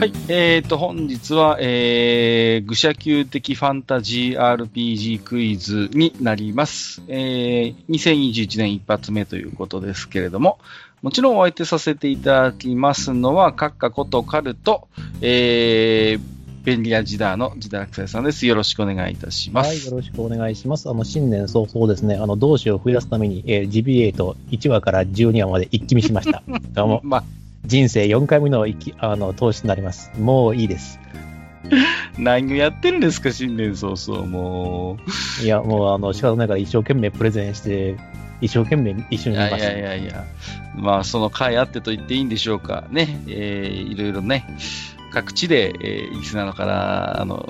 はい、えーと、本日は、えー、愚者級的ファンタジー RPG クイズになります。えー、2021年一発目ということですけれども、もちろんお相手させていただきますのは、カッカことカルト、えー、便利屋ジダーのジダークサイさんです。よろしくお願いいたします。はい、よろしくお願いします。あの、新年早々ですね、あの、同志を増やすために、えー、ジビエイト1話から12話まで一気見しました。どうも。まあ人生4回目の生きあの投資になります。もういいです。何をやってるんですか、新年早々、もう。いや、もう、あの、仕方ないから一生懸命プレゼンして、一生懸命一緒にいました。いやいやいや、まあ、その回あってと言っていいんでしょうか。ね、えー、いろいろね、各地で、えー、リスナーから、あの、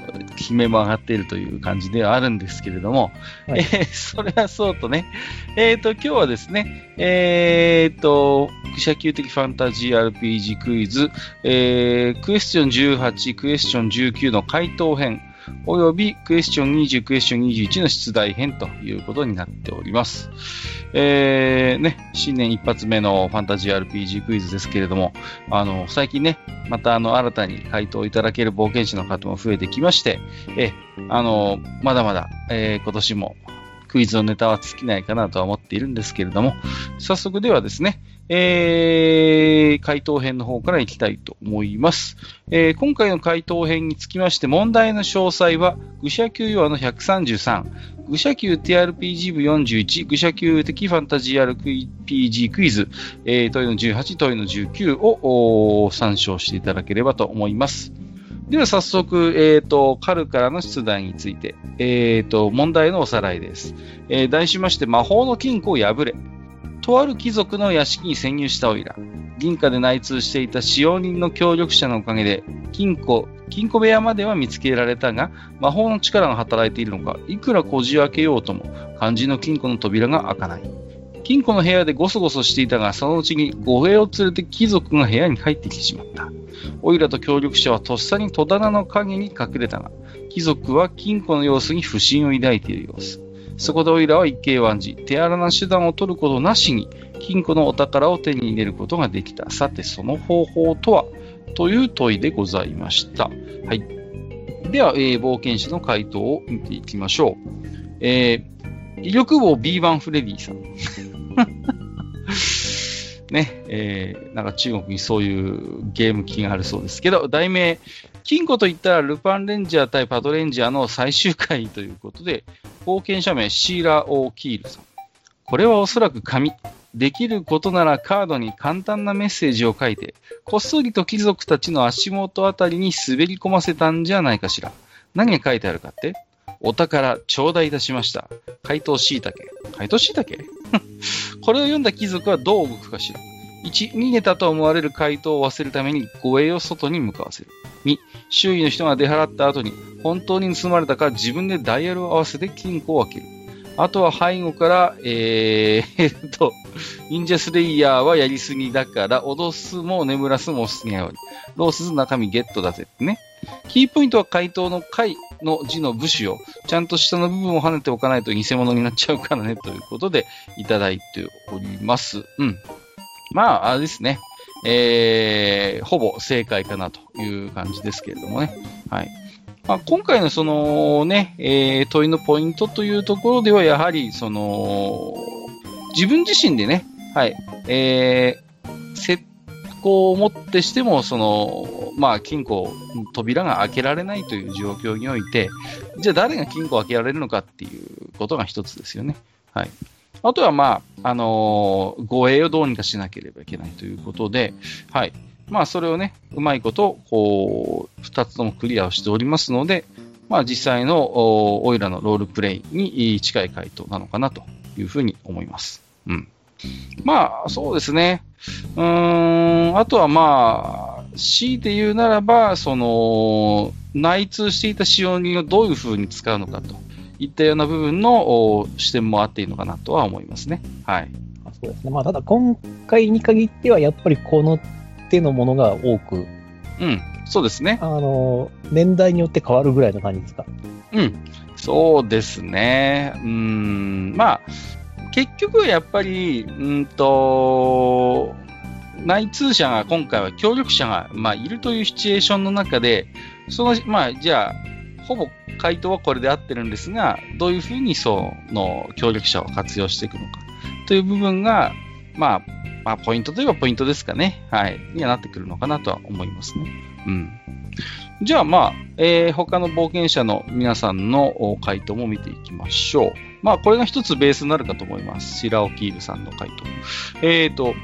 悲鳴も上がっているという感じではあるんですけれども、はい、えー、それはそうとね、えっ、ー、と、今日はですね、えっ、ー、と、愚者級的ファンタジー RPG クイズ、えー、クエスチョン18、クエスチョン19の回答編、およびクエスチョン20、クエスチョン21の出題編ということになっております。えー、ね、新年一発目のファンタジー RPG クイズですけれども、あの、最近ね、またあの、新たに回答いただける冒険者の方も増えてきまして、え、あの、まだまだ、えー、今年もクイズのネタは尽きないかなとは思っているんですけれども、早速ではですね、えー、回答編の方からいきたいと思います。えー、今回の回答編につきまして問題の詳細は、愚者級ヨアの133、愚者級 TRPG 部41、愚者級的ファンタジー RPG クイズ、えー、問いの18、問いの19を参照していただければと思います。では早速、えっ、ー、と、カルからの出題について、えっ、ー、と、問題のおさらいです。えー、題しまして、魔法の金庫を破れ。とある貴族の屋敷に潜入したオイラ。銀貨で内通していた使用人の協力者のおかげで、金庫、金庫部屋までは見つけられたが、魔法の力が働いているのか、いくらこじ開けようとも、肝心の金庫の扉が開かない。金庫の部屋でゴソゴソしていたが、そのうちに護衛を連れて貴族が部屋に入ってきてしまった。オイラと協力者はとっさに戸棚の陰に隠れたが、貴族は金庫の様子に不審を抱いている様子。そこでオイラは一計案じ、手荒な手段を取ることなしに、金庫のお宝を手に入れることができた。さて、その方法とは？という問いでございました。はい。では、えー、冒険者の回答を見ていきましょう。えー、威力棒 B 版フレディさん。ね、えー、なんか中国にそういうゲーム機があるそうですけど、題名、金庫といったらルパンレンジャー対パトレンジャーの最終回ということで、冒険者名シーラ・オー・キールさん。これはおそらく紙。できることならカードに簡単なメッセージを書いて、こっそりと貴族たちの足元あたりに滑り込ませたんじゃないかしら。何が書いてあるかってお宝、頂戴いたしました。回答しいたけ。回答しいたけこれを読んだ貴族はどう動くかしら。1、逃げたと思われる回答を忘れるために護衛を外に向かわせる。2、周囲の人が出払った後に本当に盗まれたか自分でダイヤルを合わせて金庫を開ける。あとは背後から、えー、えっと、忍者スレイヤーはやりすぎだから、脅すも眠らすもしすぎないように。ロースズ中身ゲットだぜってね。キーポイントは回答の回の字の部首を、ちゃんと下の部分を跳ねておかないと偽物になっちゃうからね、ということでいただいております。うん。まあ、あれですね。えー、ほぼ正解かなという感じですけれどもね。はい。まあ、今回のそのね、えー、問いのポイントというところでは、やはり、その、自分自身でね、はい、えー、設行をもってしても、その、まあ、金庫、扉が開けられないという状況において、じゃあ誰が金庫を開けられるのかっていうことが一つですよね。はい。あとは、まあ、あのー、護衛をどうにかしなければいけないということで、はい。まあ、それをね、うまいこと、こう、二つともクリアをしておりますので、まあ、実際のオイラのロールプレイに近い回答なのかなというふうに思います。うん。まあ、そうですね。うん、あとはまあ、強いて言うならば、その、内通していた使用人をどういうふうに使うのかといったような部分の視点もあっていいのかなとは思いますね。はい。そうですね。まあ、ただ今回に限っては、やっぱりこの手のものが多く。うん、そうですね。あの、年代によって変わるぐらいの感じですか？うん、そうですね。うん、まあ、結局やっぱり、うんと、内通者が今回は協力者が、まあ、いるというシチュエーションの中で、その、まあ、じゃあ、ほぼ回答はこれで合ってるんですが、どういうふうにその協力者を活用していくのかという部分が、まあ、まあ、ポイントといえばポイントですかね。はい。にはなってくるのかなとは思いますね。うん。じゃあ、まあ、えー、他の冒険者の皆さんの回答も見ていきましょう。まあ、これが一つベースになるかと思います。白尾キールさんの回答。えっ、ー、と、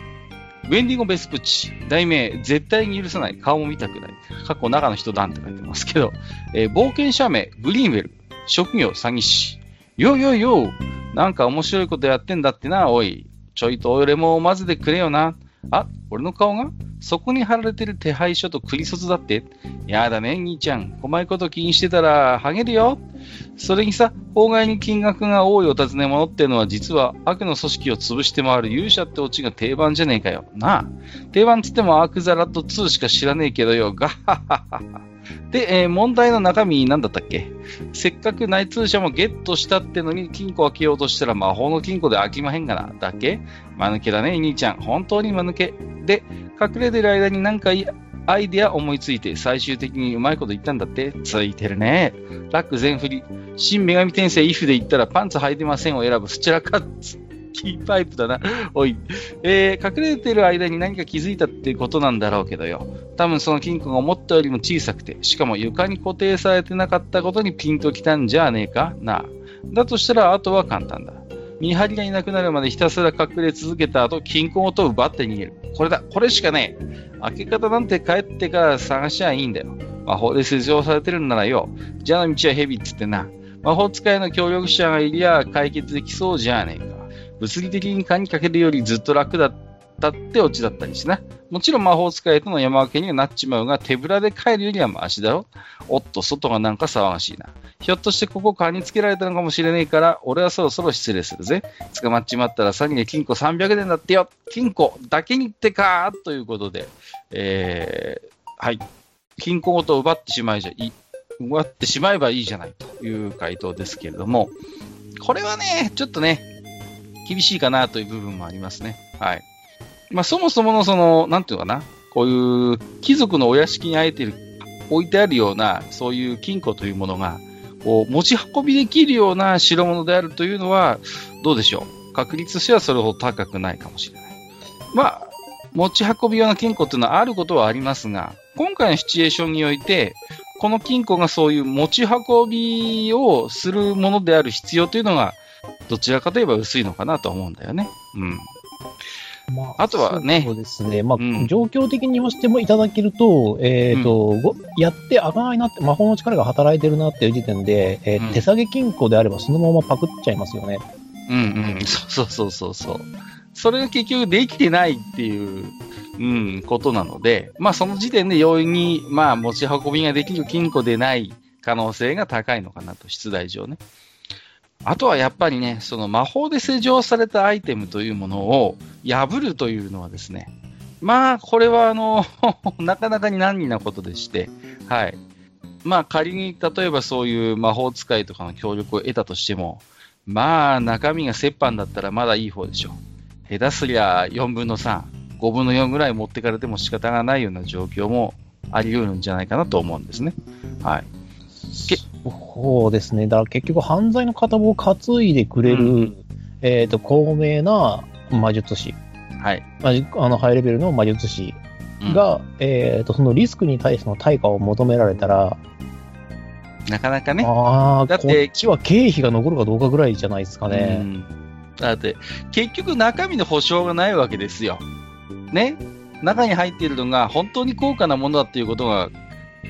ウェンディゴ・ベスプチ、題名、絶対に許さない、顔も見たくない。過去中の人だんって書いてますけど、えー、冒険者名、グリーンウェル、職業、詐欺師。よよよなんか面白いことやってんだってな、おい。ちょいと俺も混ぜてくれよな。あ、俺の顔が？そこに貼られてる手配書とクリソツだって？やだね、兄ちゃん。細いこと気にしてたら、ハゲるよ。それにさ、法外に金額が多いお尋ね者ってのは実は悪の組織を潰して回る勇者ってオチが定番じゃねえかよ。なあ。定番つってもアークザラット2しか知らねえけどよ。ガッハッハッハ。で、えー、問題の中身なんだったっけ？せっかく内通者もゲットしたってのに金庫開けようとしたら魔法の金庫で開きまへんがな。だっけ？間抜けだね、兄ちゃん。本当に間抜け。で、隠れてる間になんかアイデア思いついて最終的にうまいこと言ったんだって。ついてるね。ラック全振り。新女神転生イフで言ったらパンツ履いてませんを選ぶスチャラカッツ。キーパイプだな。おい。えー、隠れてる間に何か気づいたってことなんだろうけどよ。多分その金庫が思ったよりも小さくて、しかも床に固定されてなかったことにピンときたんじゃねえか？なあ。だとしたら、あとは簡単だ。見張りがいなくなるまでひたすら隠れ続けた後、金庫ごと奪って逃げる。これだ。これしかねえ。開け方なんて帰ってから探しゃいいんだよ。魔法で施錠されてるんならよ。じゃあの道は蛇っつってな。魔法使いの協力者がいりゃ解決できそうじゃねえか。物理的に鍵にかけるよりずっと楽だったってオチだったりしな。もちろん魔法使いとの山分けにはなっちまうが、手ぶらで帰るよりはマシだろ。おっと、外がなんか騒がしいな。ひょっとしてここ蚊につけられたのかもしれねえから、俺はそろそろ失礼するぜ。捕まっちまったら詐欺で金庫300円だってよ。金庫だけにってかということで、えー、はい。金庫ごと奪ってしまいじゃい。奪ってしまえばいいじゃないという回答ですけれども、これはね、ちょっとね、厳しいかなという部分もありますね。はい。まあ、そもそものその、なんていうのかな、こういう貴族のお屋敷にあえてる、置いてあるような、そういう金庫というものが、こう、持ち運びできるような代物であるというのは、どうでしょう。確率としてはそれほど高くないかもしれない。まあ、持ち運び用の金庫っていうのはあることはありますが、今回のシチュエーションにおいて、この金庫がそういう持ち運びをするものである必要というのがどちらかといえば薄いのかなと思うんだよね。うん。まあ、あとはね。そうですね。まあ、うん、状況的に言わせてもいただけると、えっ、ー、と、うん、やってあがないなって、魔法の力が働いてるなっていう時点で、えー、うん、手下げ金庫であればそのままパクっちゃいますよね。うんうん。そうそうそうそう。それが結局できてないっていう、うん、ことなので、まあその時点で容易に、まあ持ち運びができる金庫でない可能性が高いのかなと、出題上ね。あとはやっぱりね、その魔法で施錠されたアイテムというものを破るというのはですね、まあ、これはあの なかなかに難儀なことでして、はい。まあ、仮に例えばそういう魔法使いとかの協力を得たとしても、まあ、中身が折半だったらまだいい方でしょう。下手すりゃ4分の3、5分の4ぐらい持ってかれても仕方がないような状況もあり得るんじゃないかなと思うんですね。はい。そうですね。だから結局犯罪の片棒を担いでくれる、うん、えっ、ー、と、高名な魔術師。はい。あの、ハイレベルの魔術師が、うん、えっ、ー、と、そのリスクに対しての対価を求められたら、なかなかね。ああ、だって、こっちは経費が残るかどうかぐらいじゃないですかね。うん、だって、結局中身の保証がないわけですよ。ね。中に入っているのが本当に高価なものだっていうことが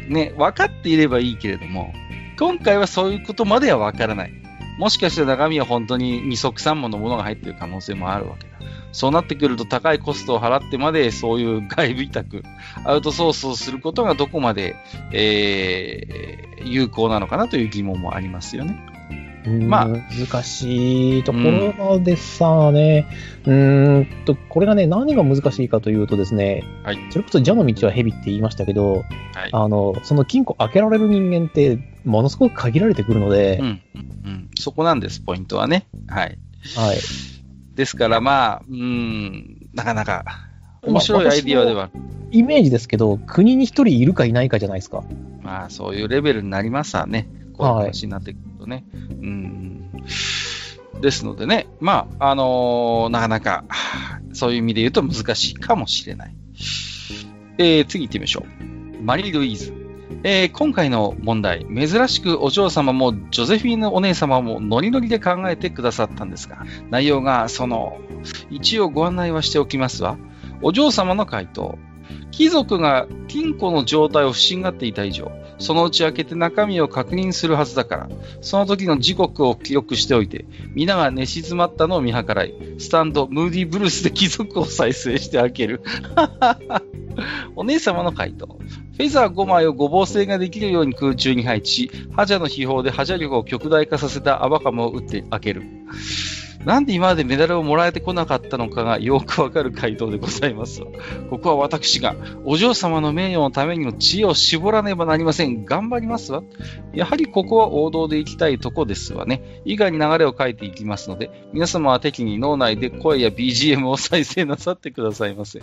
ね、分かっていればいいけれども、今回はそういうことまでは分からない。もしかしたら中身は本当に二足三本のものが入っている可能性もあるわけだ。そうなってくると高いコストを払ってまでそういう外部委託、アウトソースをすることがどこまで、えー、有効なのかなという疑問もありますよね。まあ、難しいところでさね、うん、んと、これがね、何が難しいかというとですね、はい、それこそ蛇の道は蛇って言いましたけど、はい、あの、その金庫開けられる人間って、ものすごく限られてくるので、うん、うん、そこなんです、ポイントはね。はい。はい。ですから、まあ、うん、なかなか、面白いアイディアでは。イメージですけど、国に一人いるかいないかじゃないですか。まあ、そういうレベルになりますわね。こういう話になってくるとね。はい、うん。ですのでね、まあ、あのー、なかなか、そういう意味で言うと難しいかもしれない。えー、次行ってみましょう。マリー・ルイーズ。えー、今回の問題、珍しくお嬢様もジョゼフィーヌお姉様もノリノリで考えてくださったんですが、内容がその、一応ご案内はしておきますわ。お嬢様の回答。貴族が金庫の状態を不審がっていた以上、そのうち開けて中身を確認するはずだから、その時の時刻を記録しておいて、皆が寝静まったのを見計らい、スタンド、ムーディーブルースで貴族を再生して開ける。お姉様の回答。フェザー5枚をごぼう星ができるように空中に配置し、ハジャの秘宝でハジャ力を極大化させたアバカムを打って開ける。なんで今までメダルをもらえてこなかったのかがよくわかる回答でございますここは私がお嬢様の名誉のためにも知恵を絞らねばなりません。頑張りますわ。やはりここは王道で行きたいとこですわね。以外に流れを書いていきますので、皆様は適宜脳内で声や BGM を再生なさってくださいませ。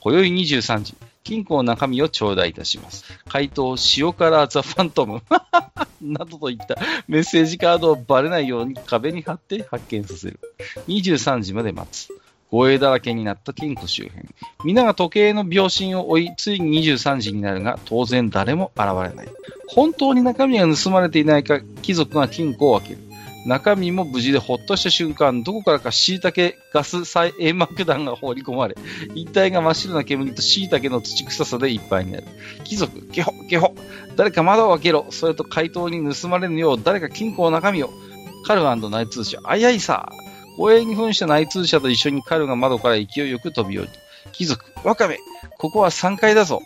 今宵23時、金庫の中身を頂戴いたします。回答、塩辛ザ・ファントム。などといったメッセージカードをバレないように壁に貼って発見させる。23時まで待つ。護衛だらけになった金庫周辺。皆が時計の秒針を追い、ついに23時になるが、当然誰も現れない。本当に中身が盗まれていないか、貴族が金庫を開ける。中身も無事でほっとした瞬間、どこからか椎茸ガス再煙幕弾が放り込まれ、一帯が真っ白な煙と椎茸の土臭さでいっぱいになる。貴族、ゲホ、ゲホ、誰か窓を開けろ。それと怪盗に盗まれぬよう、誰か金庫の中身を。カル内通者、あいあいさ。護衛に扮した内通者と一緒にカルが窓から勢いよく飛び降りる。貴族、ワカメ、ここは3階だぞ。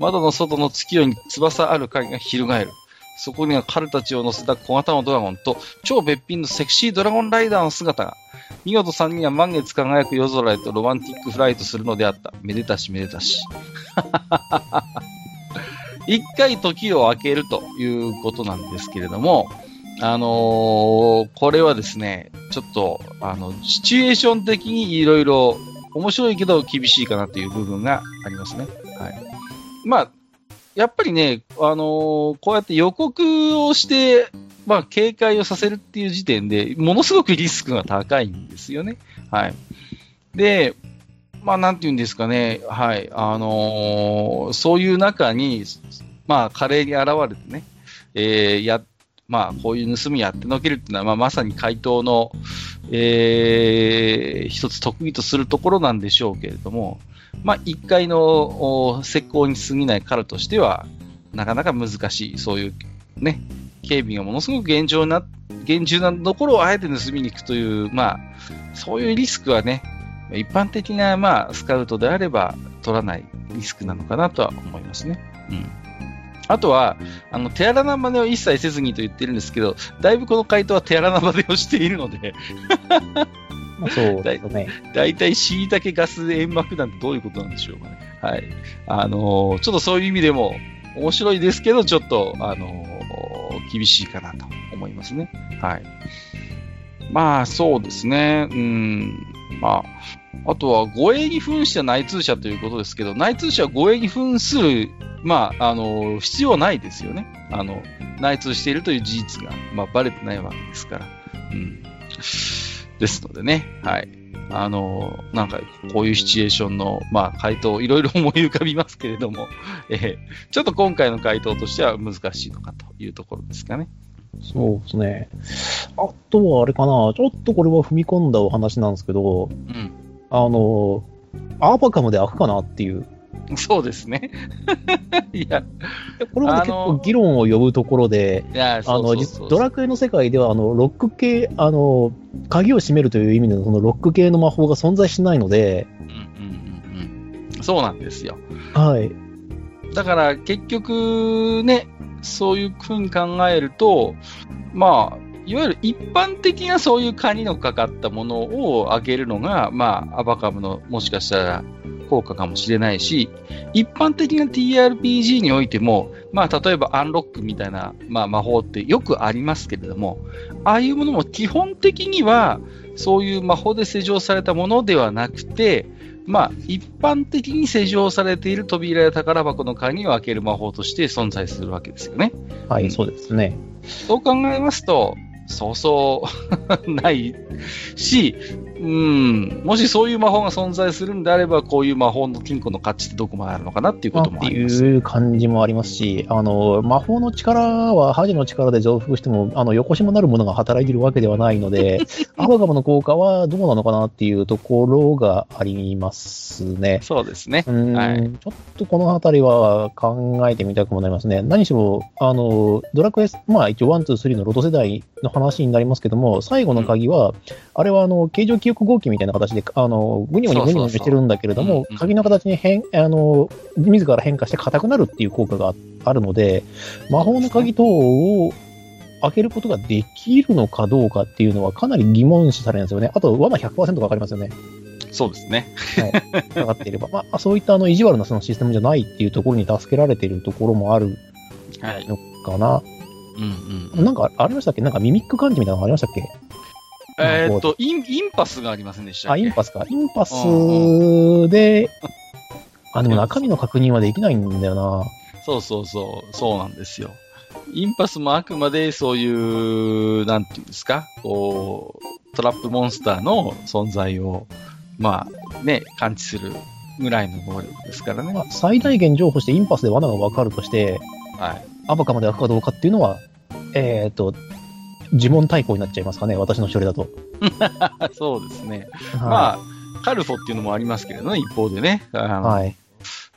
窓の外の月夜に翼ある影が翻る。そこには彼たちを乗せた小型のドラゴンと超別品のセクシードラゴンライダーの姿が。見事3人は満月輝く夜空へとロマンティックフライトするのであった。めでたしめでたし。一回時を空けるということなんですけれども、あのー、これはですね、ちょっと、あの、シチュエーション的にいろいろ面白いけど厳しいかなという部分がありますね。はい。まあ、やっぱりね、あのー、こうやって予告をして、まあ、警戒をさせるっていう時点で、ものすごくリスクが高いんですよね。はい。で、まあ、なんていうんですかね、はい、あのー、そういう中に、まあ、華麗に現れてね、えー、や、まあ、こういう盗みやってのけるっていうのは、まあ、まさに回答の、えー、一つ得意とするところなんでしょうけれども、まあ、一回の石膏に過ぎない彼としては、なかなか難しい、そういうね、警備がものすごく厳重な、厳重なところをあえて盗みに行くという、まあ、そういうリスクはね、一般的な、まあ、スカウトであれば取らないリスクなのかなとは思いますね。うん。あとは、あの、手荒な真似を一切せずにと言ってるんですけど、だいぶこの回答は手荒な真似をしているのでまあ、そうですね。大体、しいたけガス煙幕なんてどういうことなんでしょうかね。はい。あのー、ちょっとそういう意味でも、面白いですけど、ちょっと、あのー、厳しいかなと思いますね。はい。まあ、そうですね。うん。まあ、あとは、護衛に扮した内通者ということですけど、内通者は護衛に扮する、まあ、あの、必要ないですよね。あの、内通しているという事実が、まあ、バレてないわけですから。うん。ですのでね、はい。あの、なんか、こういうシチュエーションの、まあ、回答、いろいろ思い浮かびますけれども、えー、ちょっと今回の回答としては難しいのかというところですかね。そうですね。あとはあれかな、ちょっとこれは踏み込んだお話なんですけど、うん、あの、アーバカムで開くかなっていう そうですね。いや、これは、結構議論を呼ぶところで、あの、ドラクエの世界では、あの、ロック系、あの、鍵を閉めるという意味での、そのロック系の魔法が存在しないので、うんうんうんうん。そうなんですよ。はい。だから結局ね、そういうふうに考えると、まあ、いわゆる一般的なそういうカニのかかったものを開けるのが、まあ、アバカムのもしかしたら効果かもしれないし、一般的な TRPG においても、まあ、例えばアンロックみたいな、まあ、魔法ってよくありますけれども、ああいうものも基本的には、そういう魔法で施錠されたものではなくて、まあ、一般的に施錠されている扉や宝箱の鍵を開ける魔法として存在するわけですよね。はい、そうですね。そう考えますと、そうそう ないし、うん、もしそういう魔法が存在するんであれば、こういう魔法の金庫の価値ってどこまであるのかなっていうこともあります。っていう感じもありますし、あの、魔法の力は恥の力で増幅しても、あの、横島なるものが働いているわけではないので、アバガムの効果はどうなのかなっていうところがありますね。そうですね。はい、ちょっとこのあたりは考えてみたくもなりますね。何しろ、あの、ドラクエ、まあ一応1、2、3のロト世代の話になりますけども、最後の鍵は、うん、あれはあの、形状記憶合金みたいな形で、あの、ぐにぐにぐにぐにしてるんだけれども、鍵の形に変、あの、自ら変化して硬くなるっていう効果があるので、魔法の鍵等を開けることができるのかどうかっていうのはかなり疑問視されるんですよね。あと、罠100%かかりますよね。そうですね。はい。かかっていれば。まあ、そういったあの、意地悪なそのシステムじゃないっていうところに助けられているところもあるのかな。はい、うんうん。なんか、ありましたっけ？なんかミミック感じみたいなのありましたっけ？えー、っとイン、インパスがありませんでしたあ、インパスか。インパスで、あ、でも中身の確認はできないんだよな。そうそうそう、そうなんですよ。インパスもあくまでそういう、なんていうんですか、こう、トラップモンスターの存在を、まあ、ね、感知するぐらいの能力ですからね。まあ、最大限情報してインパスで罠がわかるとして、はい。アバカまで開くかどうかっていうのは、えっ、ー、と、呪文対抗になっちゃいますかね、私の処理だと。そうですね。はい、まあ、カルフォっていうのもありますけれどね、一方でね。はい。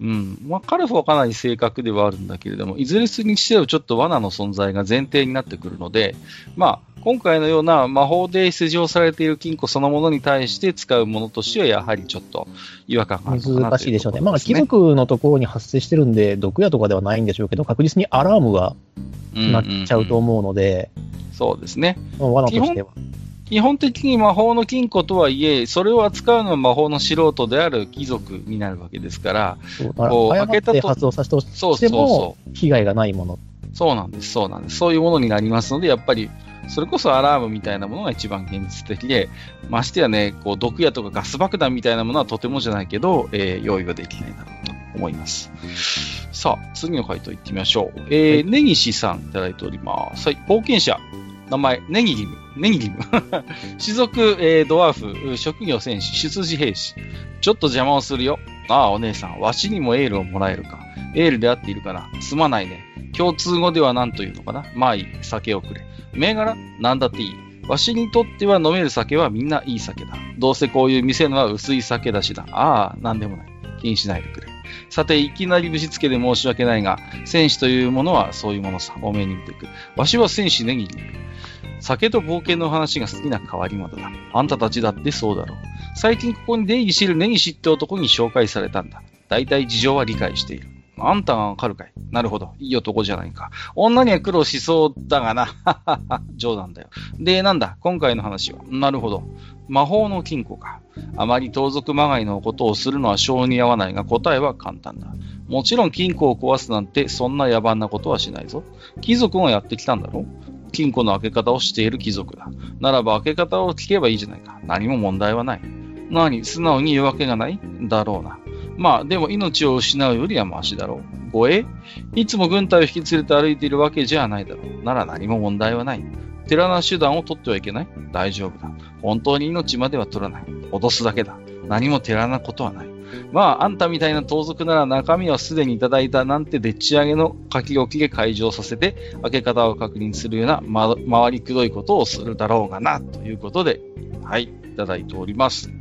うん。まあ、カルフォはかなり正確ではあるんだけれども、いずれにしてもちょっと罠の存在が前提になってくるので、まあ、今回のような魔法で施錠されている金庫そのものに対して使うものとしては、やはりちょっと違和感があるね、難しいでしょうね。まあ、貴族のところに発生してるんで、毒矢とかではないんでしょうけど、確実にアラームがなっちゃうと思うので、うんうんうんそうですね。基本基本的に魔法の金庫とはいえ、それを扱うのは魔法の素人である貴族になるわけですから、こう開けたと発動させてしても被害がないもの。そうなんです、そうなんです。そういうものになりますので、やっぱり、それこそアラームみたいなものが一番現実的で、ましてやね、こう毒矢とかガス爆弾みたいなものはとてもじゃないけど、えー、用意ができないだろうと思います。さあ、次の回答いってみましょう。えー、根岸さんいただいております。はい、冒険者。名前、ネギリム。ネギリム。種族、えー、ドワーフ、職業戦士、出自兵士。ちょっと邪魔をするよ。ああ、お姉さん、わしにもエールをもらえるか。エールで合っているかな。すまないね。共通語では何というのかな。まあいい、酒をくれ。銘柄？なんだっていい。わしにとっては飲める酒はみんないい酒だ。どうせこういう店のは薄い酒だしだ。ああ、なんでもない。気にしないでくれ。さて、いきなりぶしつけで申し訳ないが、戦士というものはそういうものさ。お目に見ていく。わしは戦士ネギリ。酒と冒険の話が好きな変わり者だ。あんたたちだってそうだろう。最近ここに出入り知る根岸って男に紹介されたんだ。大体事情は理解している。あんたがわかるかいなるほど。いい男じゃないか。女には苦労しそうだがな。ははは。冗談だよ。で、なんだ？今回の話は。なるほど。魔法の金庫か。あまり盗賊まがいのことをするのは性に合わないが答えは簡単だ。もちろん金庫を壊すなんてそんな野蛮なことはしないぞ。貴族がやってきたんだろ金庫の開け方をしている貴族だ。ならば開け方を聞けばいいじゃないか。何も問題はない。何素直に言うわけがないだろうな。まあ、でも命を失うよりはマシだろう。護衛？いつも軍隊を引き連れて歩いているわけじゃないだろう。なら何も問題はない。寺な手段を取ってはいけない大丈夫だ。本当に命までは取らない。脅すだけだ。何も寺なことはない。まあ、あんたみたいな盗賊なら中身はすでにいただいたなんてでっち上げの書き置きで解錠させて、開け方を確認するような、ま、回りくどいことをするだろうがな、ということで、はい、いただいております。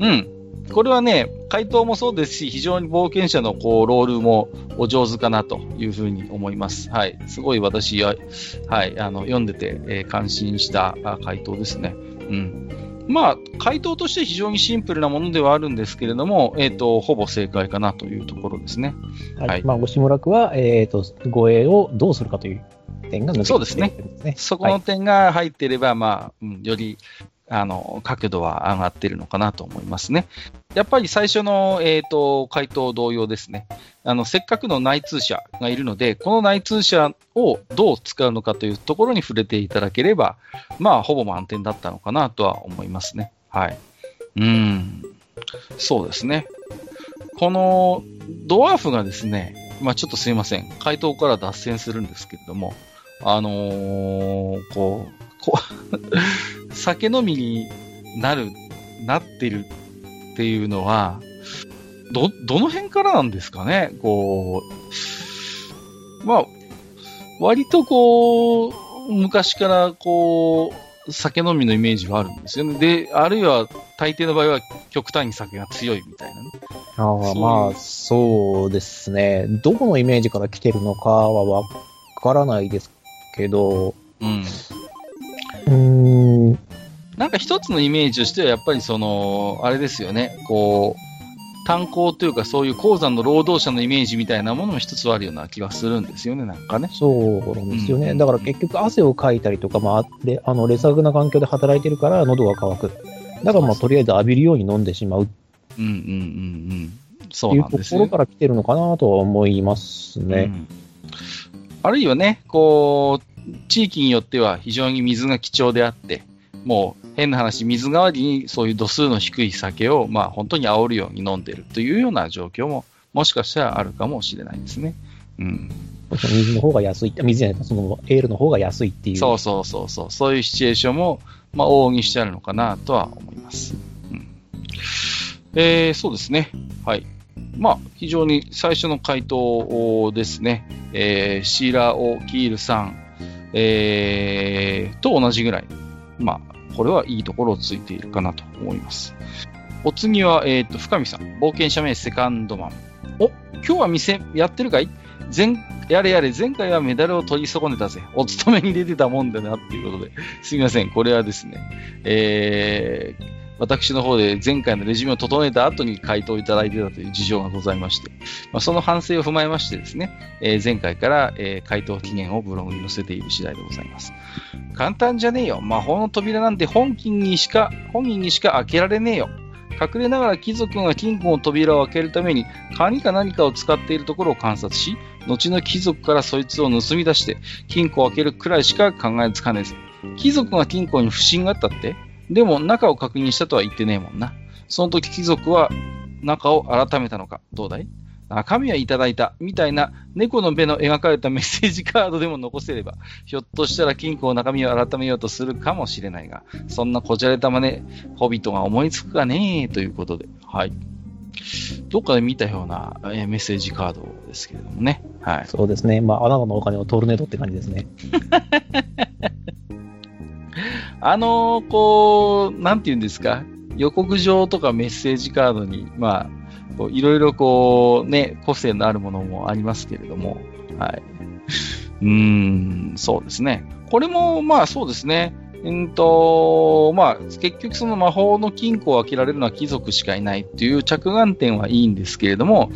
うん。これはね、回答もそうですし、非常に冒険者のこうロールもお上手かなというふうに思います。はい。すごい私は、はい、あの、読んでて、えー、感心した回答ですね。うん。まあ、回答として非常にシンプルなものではあるんですけれども、えっ、ー、と、ほぼ正解かなというところですね。はい。はい、まあ、吉村区は、えっ、ー、と、護衛をどうするかという点がね、そうですね。そこの点が入っていれば、はい、まあ、うん、よりあの、角度は上がってるのかなと思いますね。やっぱり最初の、えっ、ー、と、回答同様ですね。あの、せっかくの内通者がいるので、この内通者をどう使うのかというところに触れていただければ、まあ、ほぼ満点だったのかなとは思いますね。はい。うん。そうですね。このドワーフがですね、まあちょっとすいません。回答から脱線するんですけれども、あのー、こう 酒飲みになる、なってるっていうのは、ど、どの辺からなんですかね？こう、まあ、割とこう、昔からこう、酒飲みのイメージはあるんですよね。で、あるいは大抵の場合は極端に酒が強いみたいなね。ああ、まあ、そうですね。どこのイメージから来てるのかはわからないですけど、うん。うーん。なんか一つのイメージとしてはやっぱりその、あれですよね。こう、炭鉱というかそういう鉱山の労働者のイメージみたいなものも一つあるような気がするんですよね、なんかね。そうなんですよね。うん、だから結局汗をかいたりとか、まあ、であの、劣悪な環境で働いてるから喉が渇く。だからまあ、とりあえず浴びるように飲んでしまう。うんうんうんうん。そうなんですいうところから来てるのかなとは思いますね。うん、あるいはね、こう、地域によっては非常に水が貴重であって、もう変な話、水代わりにそういう度数の低い酒を、まあ、本当に煽るように飲んでるというような状況も、もしかしたらあるかもしれないですね。うん。水の方が安い、水じゃないそのエールの方が安いっていう。そうそうそうそう、そういうシチュエーションも、まあ、往々にしてあるのかなとは思います。うん。えー、そうですね。はい。まあ、非常に最初の回答ですね。えー、シーラー・オ・キールさん、えー、と同じぐらい。まあ、これはいいところをついているかなと思います。お次は、えっ、ー、と、深見さん。冒険者名セカンドマン。お、今日は店やってるかい？前、やれやれ、前回はメダルを取り損ねたぜ。お勤めに出てたもんだな、っていうことで。すみません。これはですね、えー、私の方で前回のレジュメを整えた後に回答いただいてたという事情がございまして、まあ、その反省を踏まえましてですね、えー、前回から、えー、回答期限をブログに載せている次第でございます。簡単じゃねえよ。魔法の扉なんて本金にしか、本人にしか開けられねえよ。隠れながら貴族が金庫の扉を開けるために鍵か何かを使っているところを観察し、後の貴族からそいつを盗み出して金庫を開けるくらいしか考えつかねず。貴族が金庫に不審があったって？でも中を確認したとは言ってねえもんな。その時貴族は中を改めたのか。どうだい？中身はいただいた。みたいな猫の目の描かれたメッセージカードでも残せれば、ひょっとしたら金庫の中身を改めようとするかもしれないが、そんなこじゃれた真似、ホビットが思いつくかねということで。はい。どっかで見たような、えー、メッセージカードですけれどもね。はい。そうですね。まあ、あなたのお金をトルネードって感じですね。あの、こう、なんて言うんですか、予告状とかメッセージカードに、まあ、いろいろこう、ね、個性のあるものもありますけれども、はい。うん、そうですね。これも、まあそうですね。うんと、まあ、結局その魔法の金庫を開けられるのは貴族しかいないっていう着眼点はいいんですけれども、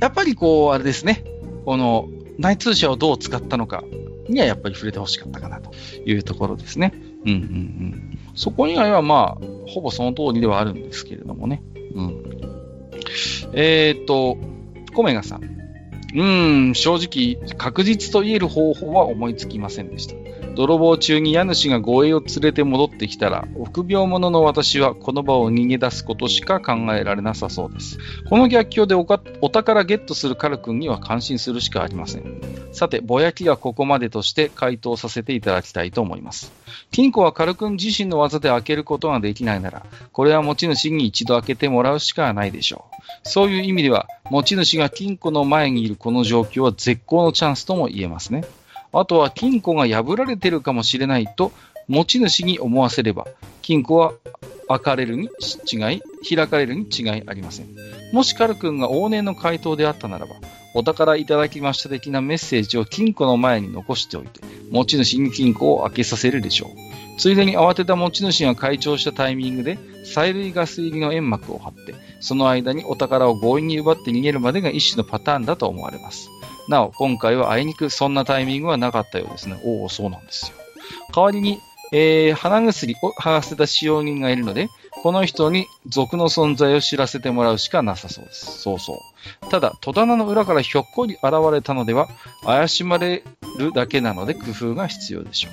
やっぱりこう、あれですね。この、内通者をどう使ったのかにはやっぱり触れてほしかったかなというところですね。うんうんうん。そこ以外はまあ、ほぼその通りではあるんですけれどもね。うん。えっ、と、コメガさん。うん、正直、確実と言える方法は思いつきませんでした。泥棒中に家主が護衛を連れて戻ってきたら、臆病者の私はこの場を逃げ出すことしか考えられなさそうです。この逆境でお宝ゲットするカル君には感心するしかありません。さて、ぼやきはここまでとして回答させていただきたいと思います。金庫はカル君自身の技で開けることができないなら、これは持ち主に一度開けてもらうしかないでしょう。そういう意味では、持ち主が金庫の前にいるこの状況は絶好のチャンスとも言えますね。あとは金庫が破られてるかもしれないと持ち主に思わせれば、金庫は開かれるに違い、開かれるに違いありません。もしカル君が往年の回答であったならば、お宝いただきました的なメッセージを金庫の前に残しておいて、持ち主に金庫を開けさせるでしょう。ついでに慌てた持ち主が開帳したタイミングで、催涙ガス入りの煙幕を張って、その間にお宝を強引に奪って逃げるまでが一種のパターンだと思われます。なお、今回はあいにくそんなタイミングはなかったようですね。おお、そうなんですよ。代わりに、えー、鼻薬を剥がせた使用人がいるので、この人に族の存在を知らせてもらうしかなさそうです。そうそう。ただ、戸棚の裏からひょっこり現れたのでは、怪しまれるだけなので工夫が必要でしょう。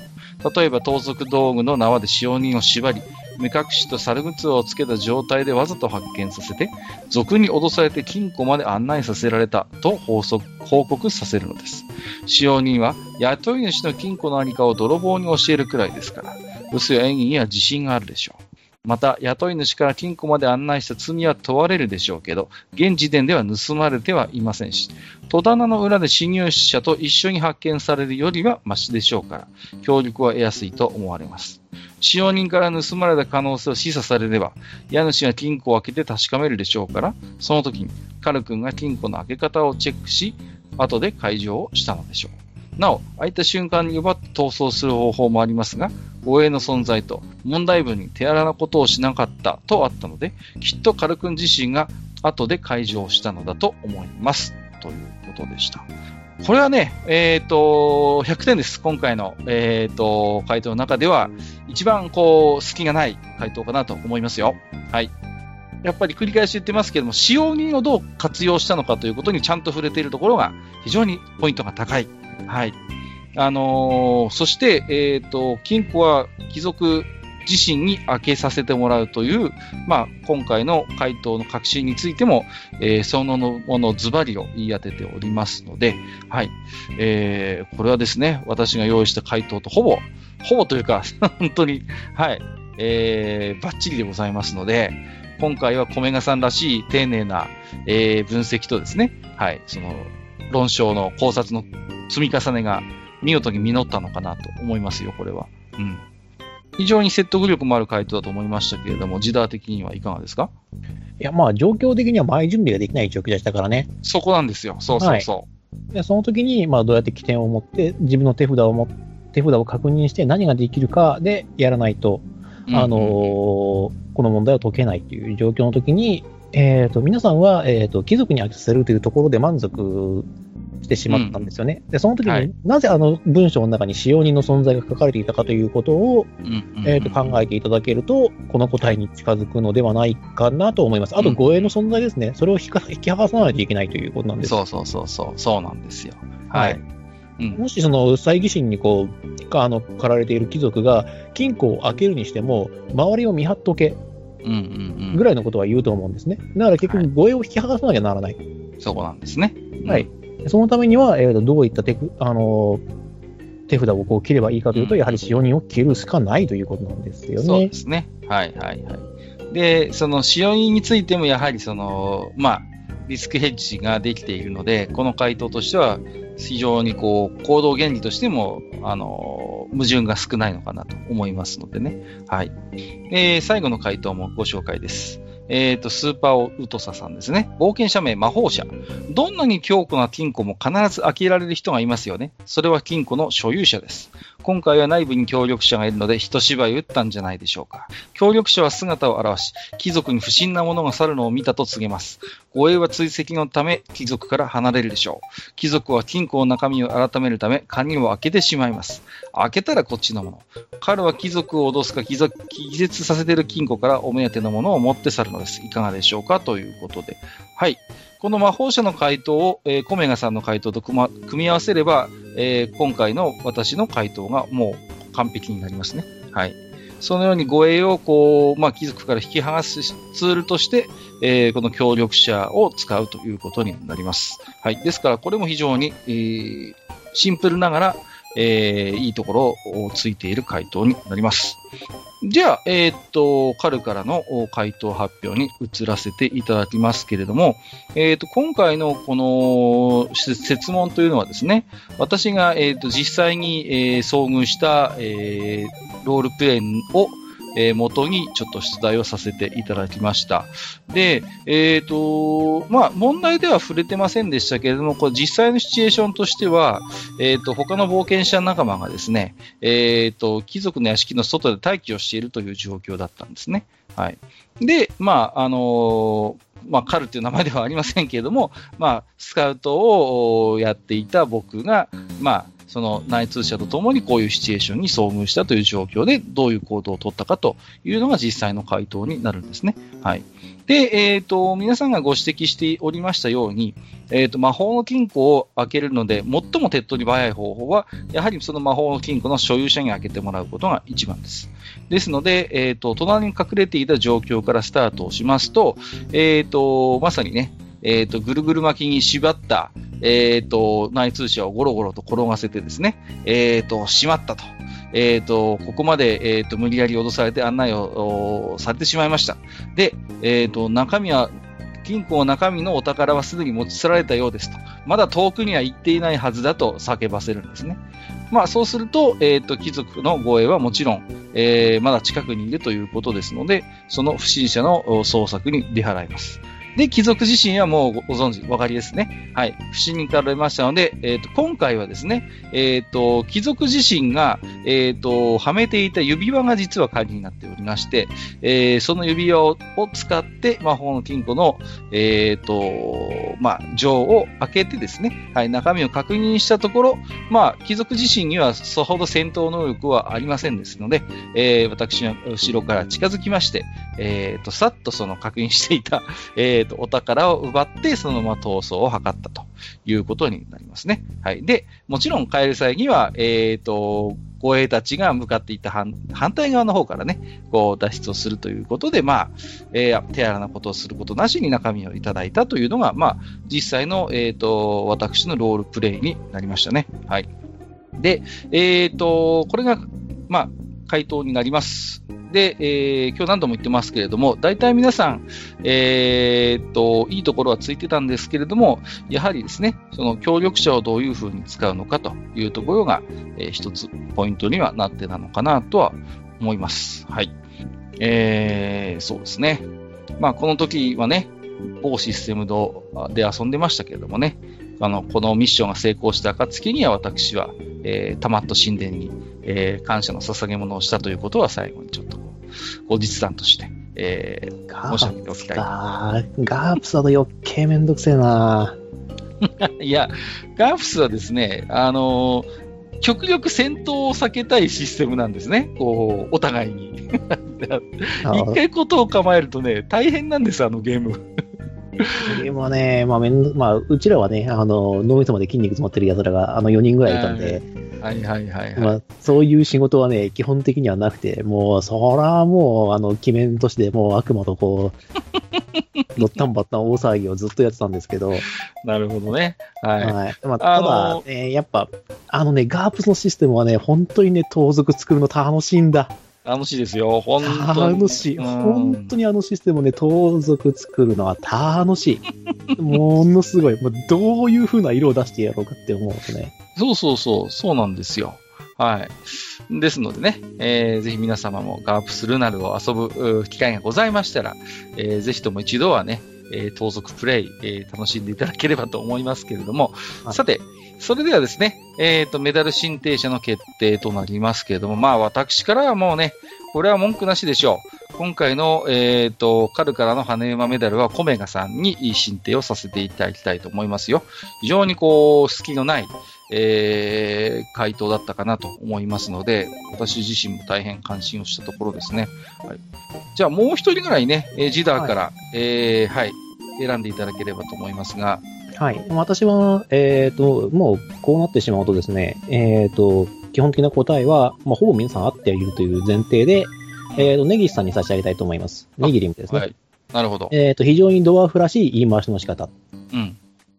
例えば、盗賊道具の縄で使用人を縛り、目隠しと猿靴をつけた状態でわざと発見させて、俗に脅されて金庫まで案内させられたと報告させるのです。使用人は雇い主の金庫のありかを泥棒に教えるくらいですから、嘘や演技には自信があるでしょう。また、雇い主から金庫まで案内した罪は問われるでしょうけど、現時点では盗まれてはいませんし、戸棚の裏で侵入者と一緒に発見されるよりはマシでしょうから、協力は得やすいと思われます。使用人から盗まれた可能性を示唆されれば、家主が金庫を開けて確かめるでしょうから、その時にカル君が金庫の開け方をチェックし、後で解錠をしたのでしょう。なお、開いた瞬間に奪って逃走する方法もありますが、護衛の存在と問題文に手荒なことをしなかったとあったので、きっとカル君自身が後で解錠したのだと思います。ということでした。これはね、えっ、ー、と、100点です。今回の、えっ、ー、と、回答の中では、一番こう、隙がない回答かなと思いますよ。はい。やっぱり繰り返し言ってますけども、使用人をどう活用したのかということにちゃんと触れているところが非常にポイントが高いはい。あのー、そして、えっ、ー、と、金庫は貴族自身に開けさせてもらうという、まあ、今回の回答の確信についても、えー、そのものズバリを言い当てておりますので、はい。えー、これはですね、私が用意した回答とほぼ、ほぼというか、本当に、はい、えー、バッチリでございますので、今回は米賀さんらしい丁寧な、えー、分析とですね、はい、その、論証の考察の積み重ねが見事に実ったのかなと思いますよ、これは。うん。非常に説得力もある回答だと思いましたけれども、時代的にはいかがですか？いや、まあ、状況的には前準備ができない状況でしたからね。そこなんですよ。そうそうそう。はい、でその時に、まあ、どうやって起点を持って、自分の手札を持手札を確認して何ができるかでやらないと、あのー、この問題を解けないという状況の時に、えっ、ー、と、皆さんは、えっ、ー、と、貴族に当てさせるというところで満足してしまったんですよね。うん、で、その時に、はい、なぜあの文章の中に使用人の存在が書かれていたかということを、えと考えていただけると、この答えに近づくのではないかなと思います。あと、護衛の存在ですね。それを引き剥がさないといけないということなんです。そうそうそうそう、そうなんですよ。はい。うん、もしその猜疑心にこう、あの、駆られている貴族が金庫を開けるにしても、周りを見張っとけ。ぐらいのことは言うと思うんですね。だから結局、護衛を引き剥がさなきゃならない。はい、そこなんですね。はい。そのためには、えー、どういった手あの手札をこう切ればいいかというと、うん、やはり使用人を切るしかないということなんですよね。そうですね。はいはいはい。で、その使用人についても、やはりその、まあ、リスクヘッジができているので、この回答としては、非常にこう、行動原理としても、あの、矛盾が少ないのかなと思いますのでね。はい。えー、最後の回答もご紹介です。えっ、ー、と、スーパーウトサさんですね。冒険者名、魔法者。どんなに強固な金庫も必ず開けられる人がいますよね。それは金庫の所有者です。今回は内部に協力者がいるので、一芝居打ったんじゃないでしょうか。協力者は姿を現し、貴族に不審なものが去るのを見たと告げます。護衛は追跡のため、貴族から離れるでしょう。貴族は金庫の中身を改めるため、鍵を開けてしまいます。開けたらこっちのもの。彼は貴族を脅すか、気絶させている金庫からお目当てのものを持って去るのです。いかがでしょうか？ということで。はい。この魔法者の回答を、えー、コメガさんの回答と組,、ま、組み合わせれば、えー、今回の私の回答がもう完璧になりますね。はい。そのように護衛をこう、まあ、貴族から引き剥がすツールとして、えー、この協力者を使うということになります。はい。ですから、これも非常に、えー、シンプルながら、えー、いいところをついている回答になります。じゃあ、えー、っと、カルからの回答発表に移らせていただきますけれども、えー、っと、今回のこの説問というのはですね、私が、えー、っと、実際に、え遭遇した、えロールプレイをえー、元にちょっと出題をさせていただきました。で、えっ、ー、と、まあ、問題では触れてませんでしたけれども、これ実際のシチュエーションとしては、えっ、ー、と、他の冒険者仲間がですね、えっ、と、貴族の屋敷の外で待機をしているという状況だったんですね。はい。で、まあ、あのまあ、カルっていう名前ではありませんけれども、まあ、スカウトをやっていた僕が、まあ、その内通者とともにこういうシチュエーションに遭遇したという状況で、どういう行動を取ったかというのが実際の回答になるんですね。はい。で、えっ、ー、と、皆さんがご指摘しておりましたように、えっ、ー、と、魔法の金庫を開けるので、最も手っ取り早い方法は、やはりその魔法の金庫の所有者に開けてもらうことが一番です。ですので、えっ、ー、と、隣に隠れていた状況からスタートをしますと、えっ、と、まさにね、えっ、と、ぐるぐる巻きに縛った、えっ、と、内通者をゴロゴロと転がせてですね、えっ、と、しまったと。えっ、と、ここまで、えっ、と、無理やり脅されて案内をされてしまいました。で、えっ、と、中身は、金庫の中身のお宝はすでに持ち去られたようですと。まだ遠くには行っていないはずだと叫ばせるんですね。まあ、そうすると、えっ、と、貴族の護衛はもちろん、えまだ近くにいるということですので、その不審者の捜索に出払います。で、貴族自身はもうご存知、お分かりですね。はい。不信任から出ましたので、えっ、ー、と、今回はですね、えっ、ー、と、貴族自身が、えっ、ー、と、はめていた指輪が実は鍵になっておりまして、え、その指輪を使って魔法の金庫の、えっ、と、まあ、錠を開けてですね、はい、中身を確認したところ、まあ、貴族自身にはそほど戦闘能力はありませんですので、え、私は後ろから近づきまして、えっ、と、さっとその確認していた、えーと、お宝を奪って、そのまま逃走を図ったということになりますね。はい。で、もちろん帰る際には、えっ、ー、と、護衛たちが向かっていた反対側の方からね、こう脱出をするということで、まあ、えー、手荒なことをすることなしに中身をいただいたというのが、まあ、実際の、えっ、ー、と、私のロールプレイになりましたね。はい。で、え、ー、と、これが、まあ、回答になります。で、えー、今日何度も言ってますけれども、大体皆さん、えー、っと、いいところはついてたんですけれども、やはりですね、その協力者をどういうふうに使うのかというところが、えー、一つポイントにはなってたのかなとは思います。はい。えー、そうですね。まあ、この時はね、某システムで遊んでましたけれどもね、あの、このミッションが成功した暁には私は、えー、たまっと神殿に、えー、感謝の捧げ物をしたということは最後にちょっと後日談として、えー、申し上げておきたい。ガープスだと余計めんどくせえな いや、ガープスはですね、あのー極力戦闘を避けたいシステムなんですね。こう、お互いに。一回ことを構えるとね、大変なんです、あのゲーム。ゲームはね、まあめん、まあ、うちらはね、あの、脳みそまで筋肉詰まってる奴らが、あの4人ぐらいいたんで、はいはいはい、はい、まあ、そういう仕事はね、基本的にはなくて、もう、そらもう、あの、鬼面としてもう悪魔とこう、のったんばったん大騒ぎをずっとやってたんですけど。なるほどね。はい。はい、まあ、ただ、えー、やっぱ、あのね、ガープスのシステムはね、本当にね、盗賊作るの楽しいんだ。楽しいですよ、本当に。楽しい。本当にあのシステムね、盗賊作るのは楽しい。ものすごい。もうどういう風な色を出してやろうかって思うとね。そうそうそう、そうなんですよ。はい。ですのでね、えー、ぜひ皆様もガープスルナルを遊ぶ機会がございましたら、えー、ぜひとも一度はね、えー、盗賊プレイ、えー、楽しんでいただければと思いますけれども、はい、さて、それではですね、えっ、ー、と、メダル申請者の決定となりますけれども、まあ私からはもうね、これは文句なしでしょう。今回の、えっ、ー、と、カルからの羽馬メダルはコメガさんに申請をさせていただきたいと思いますよ。非常にこう、隙のない、えー、回答だったかなと思いますので、私自身も大変関心をしたところですね。はい、じゃあもう一人ぐらいね、えー、ジダーから、はい、えー、はい、選んでいただければと思いますが、はい。私は、えっ、ー、と、もう、こうなってしまうとですね、えっ、ー、と、基本的な答えは、まあ、ほぼ皆さん合っているという前提で、えっ、ー、と、ネギスさんに差し上げたいと思います。ネギリムですね。はい。なるほど。えっ、と、非常にドワーフらしい言い回しの仕方。うん。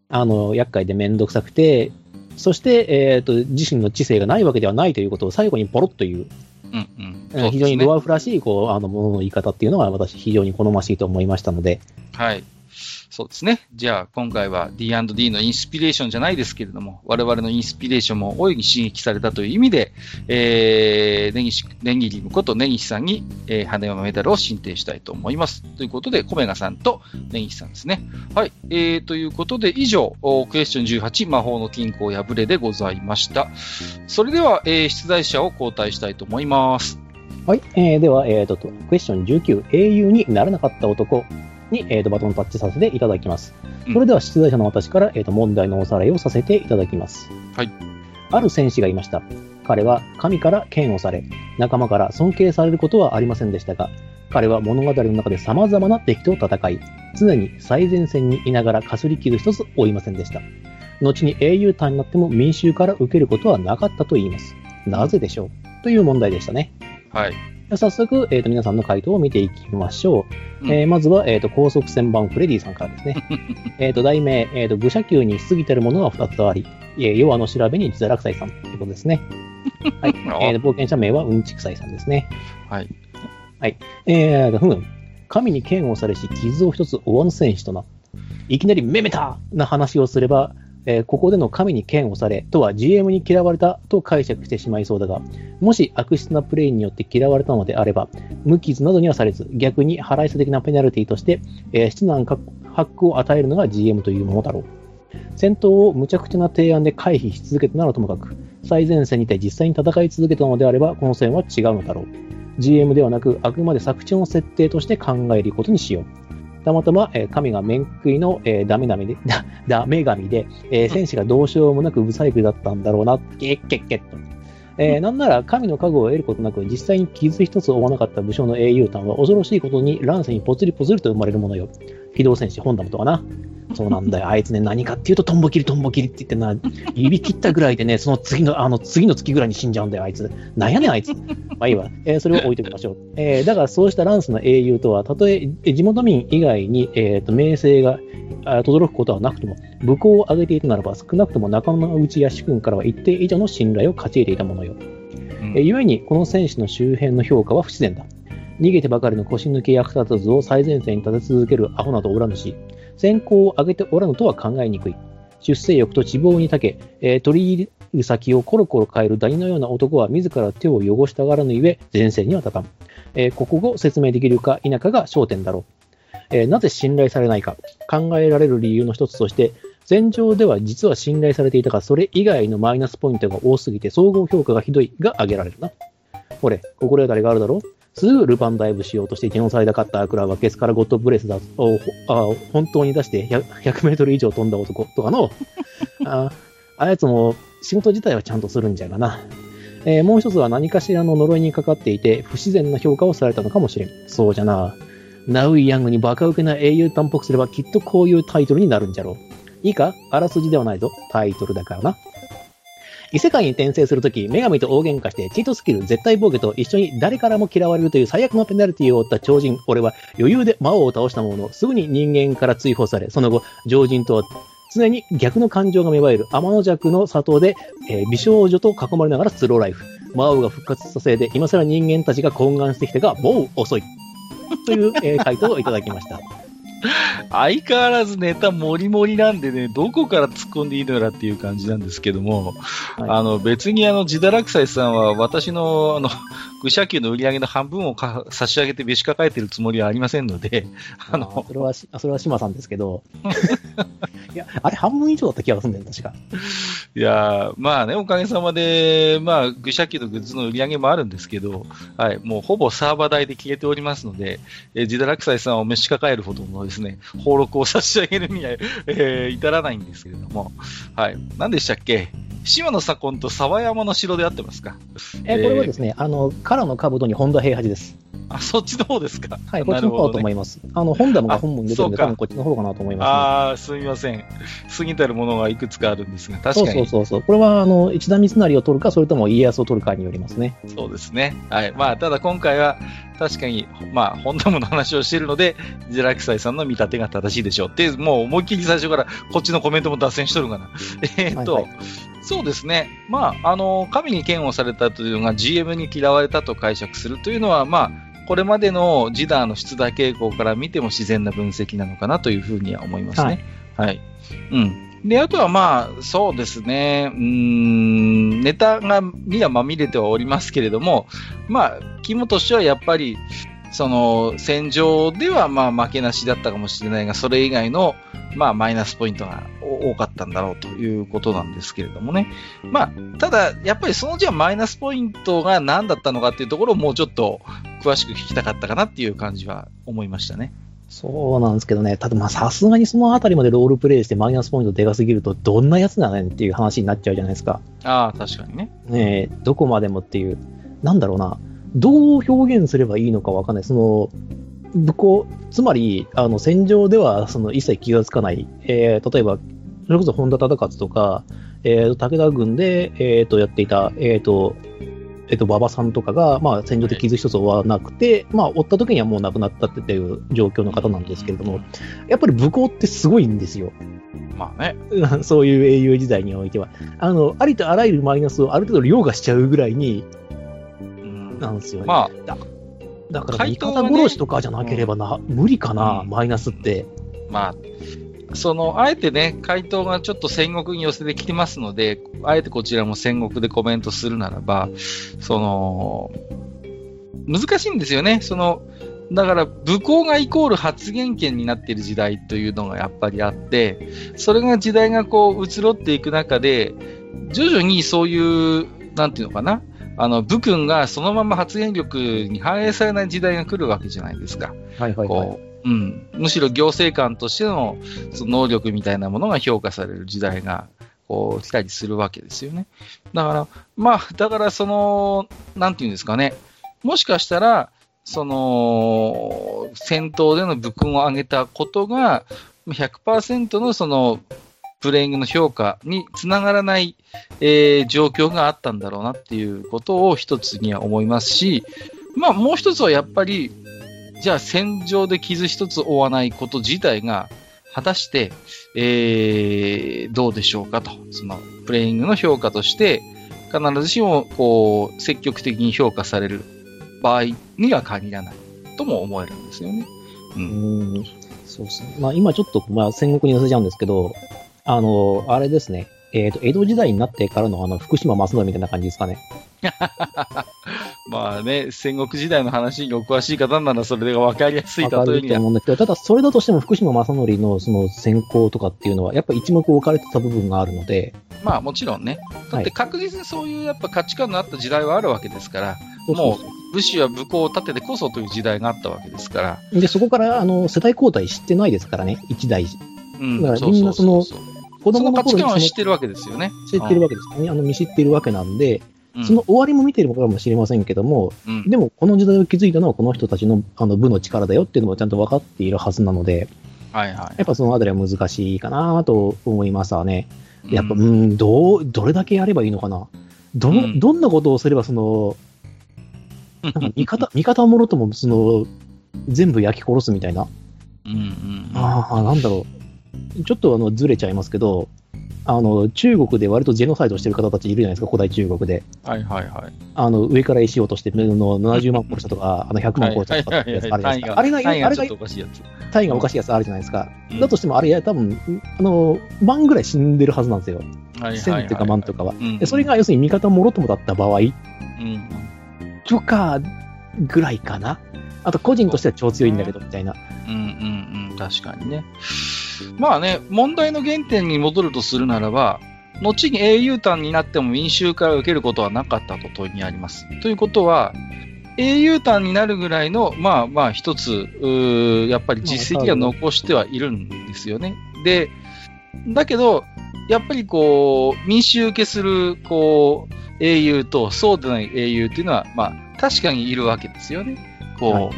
あの、厄介でめんどくさくて、そして、えっ、と、自身の知性がないわけではないということを最後にポロッと言う。うんうん。ね、非常にドワーフらしい、こう、あの、ものの言い方っていうのが私非常に好ましいと思いましたので。はい。そうですね。じゃあ、今回は D&D のインスピレーションじゃないですけれども、我々のインスピレーションも大いに刺激されたという意味で、えー、ネギシ、ネギリムことネギシさんに、えー、羽山メダルを申請したいと思います。ということで、コメガさんとネギシさんですね。はい。えー、ということで、以上、クエスチョン18、魔法の金庫破れでございました。それでは、えー、出題者を交代したいと思います。はい。えー、では、えーと、クエスチョン19、英雄にならなかった男。に、えーと、バトンタッチさせていただきます。それでは出題者の私から、えーと、問題のおさらいをさせていただきます。はい。ある戦士がいました。彼は神から剣をされ、仲間から尊敬されることはありませんでしたが、彼は物語の中で様々な敵と戦い、常に最前線にいながらかすり傷一つ負いませんでした。後に英雄隊になっても民衆から受けることはなかったと言います。なぜでしょう？という問題でしたね。はい。早速、えーと、皆さんの回答を見ていきましょう。うん、えー、まずは、えーと、高速旋盤フレディさんからですね。えと題名、えーと、愚者級にしすぎてるものが2つあり、えー、弱の調べに自堕落斎さんということですね。はい。えー、冒険者名はうんちくさいさんですね。はい。はい。えー、ふむ。神に剣をされし、傷を一つ負わぬ戦士とな。いきなりめめたな話をすれば、えー、ここでの神に剣をされとは GM に嫌われたと解釈してしまいそうだが、もし悪質なプレイによって嫌われたのであれば、無傷などにはされず、逆に払い差的なペナルティとして、えー、七難八苦を与えるのが GM というものだろう。戦闘を無茶苦茶な提案で回避し続けたならともかく、最前線にて実際に戦い続けたのであれば、この線は違うのだろう。GM ではなく、あくまで作中の設定として考えることにしよう。たまたま、えー、神が面食いの、えー、ダメダメで、ダメ神で、えー、戦士がどうしようもなくブサイクだったんだろうな、ゲッゲッゲッと。えー、なんなら神の加護を得ることなく実際に傷一つ負わなかった武将の英雄譚は恐ろしいことに乱世にぽつりぽつりと生まれるものよ。機動戦士ホンダムとかな。そうなんだよ。あいつね、何かっていうと、トンボ切り、トンボ切りって言ってな、指切ったぐらいでね、その次の、あの、次の月ぐらいに死んじゃうんだよ、あいつ。なんやねん、あいつ。まあいいわ。えー、それを置いときましょう。えー、だからそうしたランスの英雄とは、たとえ地元民以外に、えっ、ー、と、名声が、轟くことはなくとも、武功を挙げていたならば、少なくとも仲間内や主君からは一定以上の信頼を勝ち得ていたものよ。うん、え故に、この選手の周辺の評価は不自然だ。逃げてばかりの腰抜け役立たずを最前線に立て続けるアホなどおらぬし、先行を上げておらぬとは考えにくい。出世欲と地望に長け、えー、取り入る先をコロコロ変えるダニのような男は自ら手を汚したがらぬゆえ、前線には立たん。えー、ここを説明できるか否かが焦点だろう。えー、なぜ信頼されないか。考えられる理由の一つとして、戦場では実は信頼されていたが、それ以外のマイナスポイントが多すぎて、総合評価がひどいが挙げられるな。これ、心当たりがあるだろう？すぐルパンダイブしようとしてジェノサイダカッタークラはケスからゴッドブレスだをあ本当に出して 100, 100メートル以上飛んだ男とかの、ああやつも仕事自体はちゃんとするんじゃがな。えー、もう一つは何かしらの呪いにかかっていて不自然な評価をされたのかもしれん。そうじゃな。ナウイ・ヤングにバカウケな英雄担保すればきっとこういうタイトルになるんじゃろう。いいかあらすじではないぞ。タイトルだからな。異世界に転生するとき、女神と大喧嘩して、チートスキル絶対防御と一緒に誰からも嫌われるという最悪のペナルティを負った超人、俺は余裕で魔王を倒したものの、すぐに人間から追放され、その後、常人とは常に逆の感情が芽生える天の弱の里で、えー、美少女と囲まれながらスローライフ。魔王が復活したせいで、今更人間たちが懇願してきたが、もう遅い。という、えー、回答をいただきました。相変わらずネタもりもりなんでね、どこから突っ込んでいいのやらっていう感じなんですけども、はい、あの、別にあの、自堕落斎さんは私の、あの、愚者級の売り上げの半分をか差し上げてべし抱えてるつもりはありませんので、あの、それは、それは島さんですけど、いや、あれ半分以上だった気がするんだよ、確か。いやまあね、おかげさまで、まあ、愚者級のグッズの売り上げもあるんですけど、はい、もうほぼサーバー代で消えておりますので、えー、自堕落斎さんを召し抱えるほどのですね、登録を差し上げるには、えー、至らないんですけれども、はい。何でしたっけ？島の左近と沢山の城であってますか？えー、これはですね、あの、カラの兜に本田平八です。あ、そっちの方ですか？はい、こっちの方だと思います。ね、あの、本田が本文出てるんで、多分こっちの方かなと思います、ね、ああ、すみません。過ぎたるものがいくつかあるんですが、確かに。そうそうそうこれは、あの、一田三成を取るか、それとも家康を取るかによりますね。そうですね。はい。まあ、ただ今回は、確かに、まあ、本田ムの話をしているので、ジェラクサイさんの見立てが正しいでしょうって、もう思いっきり最初からこっちのコメントも脱線しとるかな。えー、っと、はいはい、そうですね。まあ、あの、神に嫌悪されたというのが GM に嫌われたと解釈するというのは、まあ、これまでのジダーの出題傾向から見ても自然な分析なのかなというふうには思いますね。はい。はい、うん。で、あとはまあ、そうですね、うん、ネタが、にはまみれてはおりますけれども、まあ、肝としてはやっぱり、その、戦場ではまあ負けなしだったかもしれないが、それ以外の、まあ、マイナスポイントが多かったんだろうということなんですけれどもね。まあ、ただ、やっぱりそのじゃマイナスポイントが何だったのかっていうところをもうちょっと詳しく聞きたかったかなっていう感じは思いましたね。そうなんですけどね、ただまあさすがにそのあたりまでロールプレイしてマイナスポイントでかすぎると、どんなやつなのっていう話になっちゃうじゃないですか。ああ、確かにね。ねどこまでもっていう、なんだろうな、どう表現すればいいのかわかんない。その、武功、つまり、あの、戦場では、その、一切気がつかない、えー、例えば、それこそ本田忠勝とか、えー、武田軍で、えっ、ー、と、やっていた、えっ、ー、と、えっと、馬場さんとかが、まあ、戦場で傷一つ負わなくて、まあ、追った時にはもう亡くなったっていう状況の方なんですけれども、やっぱり武功ってすごいんですよ。まあね。そういう英雄時代においては。あの、ありとあらゆるマイナスをある程度凌駕しちゃうぐらいに、なんですよね。まあ、だだから、味方殺しとかじゃなければな、無理かな、マイナスって。まあ、その、あえてね、回答がちょっと戦国に寄せてきてますので、あえてこちらも戦国でコメントするならば、その、難しいんですよね。その、だから、武功がイコール発言権になっている時代というのがやっぱりあって、それが時代がこう移ろっていく中で、徐々にそういう、なんていうのかな、あの、武君がそのまま発言力に反映されない時代が来るわけじゃないですか。はいはい、はい、うん、むしろ行政官としてのその能力みたいなものが評価される時代がこう来たりするわけですよね。だから、まあ、だからその、なんていうんですかね、もしかしたら、その、戦闘での武勲を上げたことが、100%のその、プレイングの評価につながらない、えー、状況があったんだろうなっていうことを一つには思いますし、まあもう一つはやっぱり、じゃあ戦場で傷一つ負わないこと自体が、果たして、えー、どうでしょうかと。その、プレイングの評価として、必ずしも、こう、積極的に評価される場合には限らないとも思えるんですよね。うん。うんそうですね。まあ今ちょっと、まあ戦国に寄せちゃうんですけど、あの、あれですね。えっ、ー、と、江戸時代になってからのあの、福島正則みたいな感じですかね。まあね、戦国時代の話にお詳しい方ならそれが分かりやすいというには。思うんだけど、ただそれだとしても福島正則のその先行とかっていうのは、やっぱ一目置かれてた部分があるので。まあもちろんね。だって確実にそういうやっぱ価値観のあった時代はあるわけですから、はい、もう武士は武功を立ててこそという時代があったわけですから。で、そこからあの世代交代してないですからね、一代。うん、だからみんなその、子供の頃に知ってるわけですよね。知ってるわけですね。あの見知ってるわけなんで、その終わりも見てるかもしれませんけども、うん、でもこの時代を築いたのはこの人たちのあの部の力だよっていうのもちゃんと分かっているはずなので、はいはい、やっぱそのあたりは難しいかなと思いますわね。やっぱ、うん、どう、どれだけやればいいのかな。どの、うん、どんなことをすれば、その、なんか味方、味方もろとも、その、全部焼き殺すみたいな。うんうん、ああ、なんだろう。ちょっとあの、ずれちゃいますけど、あの、中国で割とジェノサイドしてる方たちいるじゃないですか、古代中国で。はいはいはい。あの、上から石を落として、の70万殺したとか、あの、100万殺したとかってやつあるじゃないですか。あれが、あれが、単位がおかしいやつあるじゃないですか。だとしても、あれ、多分、あの、万ぐらい死んでるはずなんですよ。千っていうか万とかは。で、それが要するに味方もろともだった場合、とか、ぐらいかな。あと、個人としては超強いんだけど、みたいな。うんうんうん、確かにね。まあね、問題の原点に戻るとするならば、後に英雄譚になっても民衆から受けることはなかったと問いにあります。ということは、英雄譚になるぐらいの、まあまあ一つ、やっぱり実績は残してはいるんですよね。で、だけど、やっぱりこう、民衆受けする、こう、英雄とそうでない英雄っていうのは、まあ、確かにいるわけですよね。こう、はい、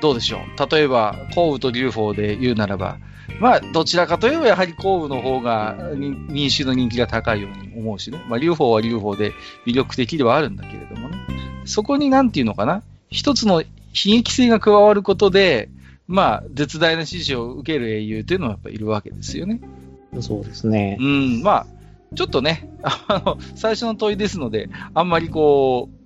どうでしょう。例えば、幸雨と劉邦で言うならば、まあ、どちらかといえば、やはり後部の方が民衆の人気が高いように思うしね。まあ、両方は両方で魅力的ではあるんだけれどもね。そこになんていうのかな。一つの悲劇性が加わることで、まあ、絶大な支持を受ける英雄というのはやっぱいるわけですよね。そうですね。うん、まあ、ちょっとね、あの、最初の問いですので、あんまりこう、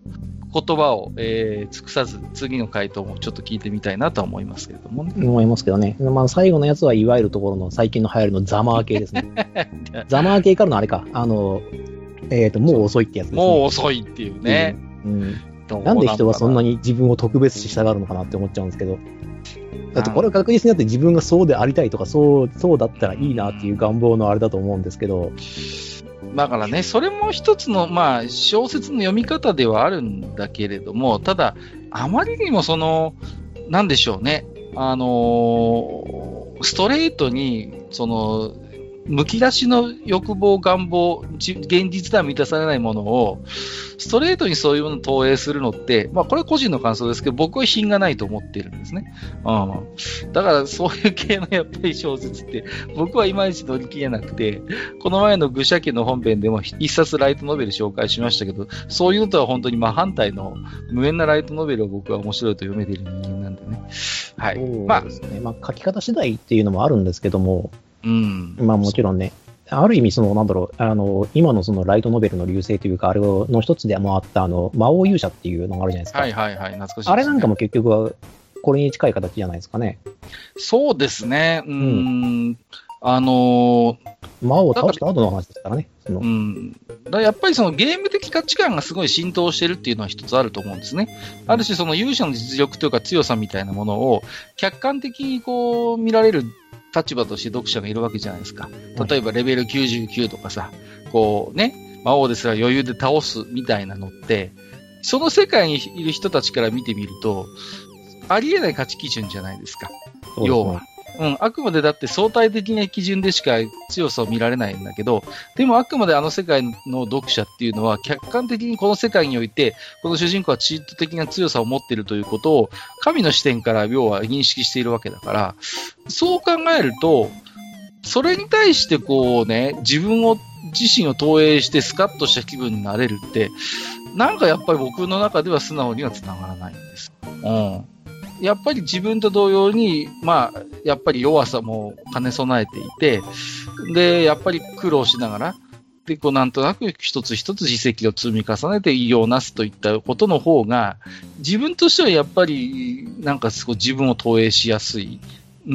言葉を、えー、尽くさず、次の回答もちょっと聞いてみたいなと思いますけれどもね。思いますけどね。まあ、最後のやつはいわゆるところの最近の流行りのザマー系ですね。ザマー系からのあれか、あの、えっ、ー、と、もう遅いってやつですね。もう遅いっていうね。うん。うん、なんで人はそんなに自分を特別視したがるのかなって思っちゃうんですけど。だってこれは確実にあって自分がそうでありたいとか、そう、そうだったらいいなっていう願望のあれだと思うんですけど。だからね、それも一つの、まあ、小説の読み方ではあるんだけれども、ただ、あまりにもその、なんでしょうね、あのー、ストレートに、その、むき出しの欲望、願望、現実では満たされないものを、ストレートにそういうものを投影するのって、まあこれは個人の感想ですけど、僕は品がないと思っているんですね。うん。だからそういう系のやっぱり小説って、僕はいまいち乗り切れなくて、この前の愚者家の本編でも一冊ライトノベル紹介しましたけど、そういうのとは本当に真反対の無縁なライトノベルを僕は面白いと読めている人間なんでね。はい。まあ、ね、まあ書き方次第っていうのもあるんですけども、うん。まあもちろんね、ある意味、その、なんだろう、あの、今のそのライトノベルの流星というか、あれの一つでもあった、あの、魔王勇者っていうのがあるじゃないですか。はいはいはい、懐かしい、ね、あれなんかも結局は、これに近い形じゃないですかね。そうですね。うん。うんあのー、魔王を倒した後の話ですからね。うん。だやっぱりそのゲーム的価値観がすごい浸透してるっていうのは一つあると思うんですね。ある種その勇者の実力というか強さみたいなものを客観的にこう見られる立場として読者がいるわけじゃないですか。例えばレベル99とかさ、こうね、魔王ですら余裕で倒すみたいなのって、その世界にいる人たちから見てみると、ありえない価値基準じゃないですか。要は。うん、あくまでだって相対的な基準でしか強さを見られないんだけど、でもあくまであの世界の読者っていうのは客観的にこの世界において、この主人公はチート的な強さを持っているということを神の視点から要は認識しているわけだから、そう考えると、それに対してこうね、自分を、自身を投影してスカッとした気分になれるって、なんかやっぱり僕の中では素直には繋がらないんです。うん。やっぱり自分と同様に、まあ、やっぱり弱さも兼ね備えていて、で、やっぱり苦労しながら、で、こう、なんとなく一つ一つ実績を積み重ねて異をなすといったことの方が、自分としてはやっぱり、なんかすごい自分を投影しやすい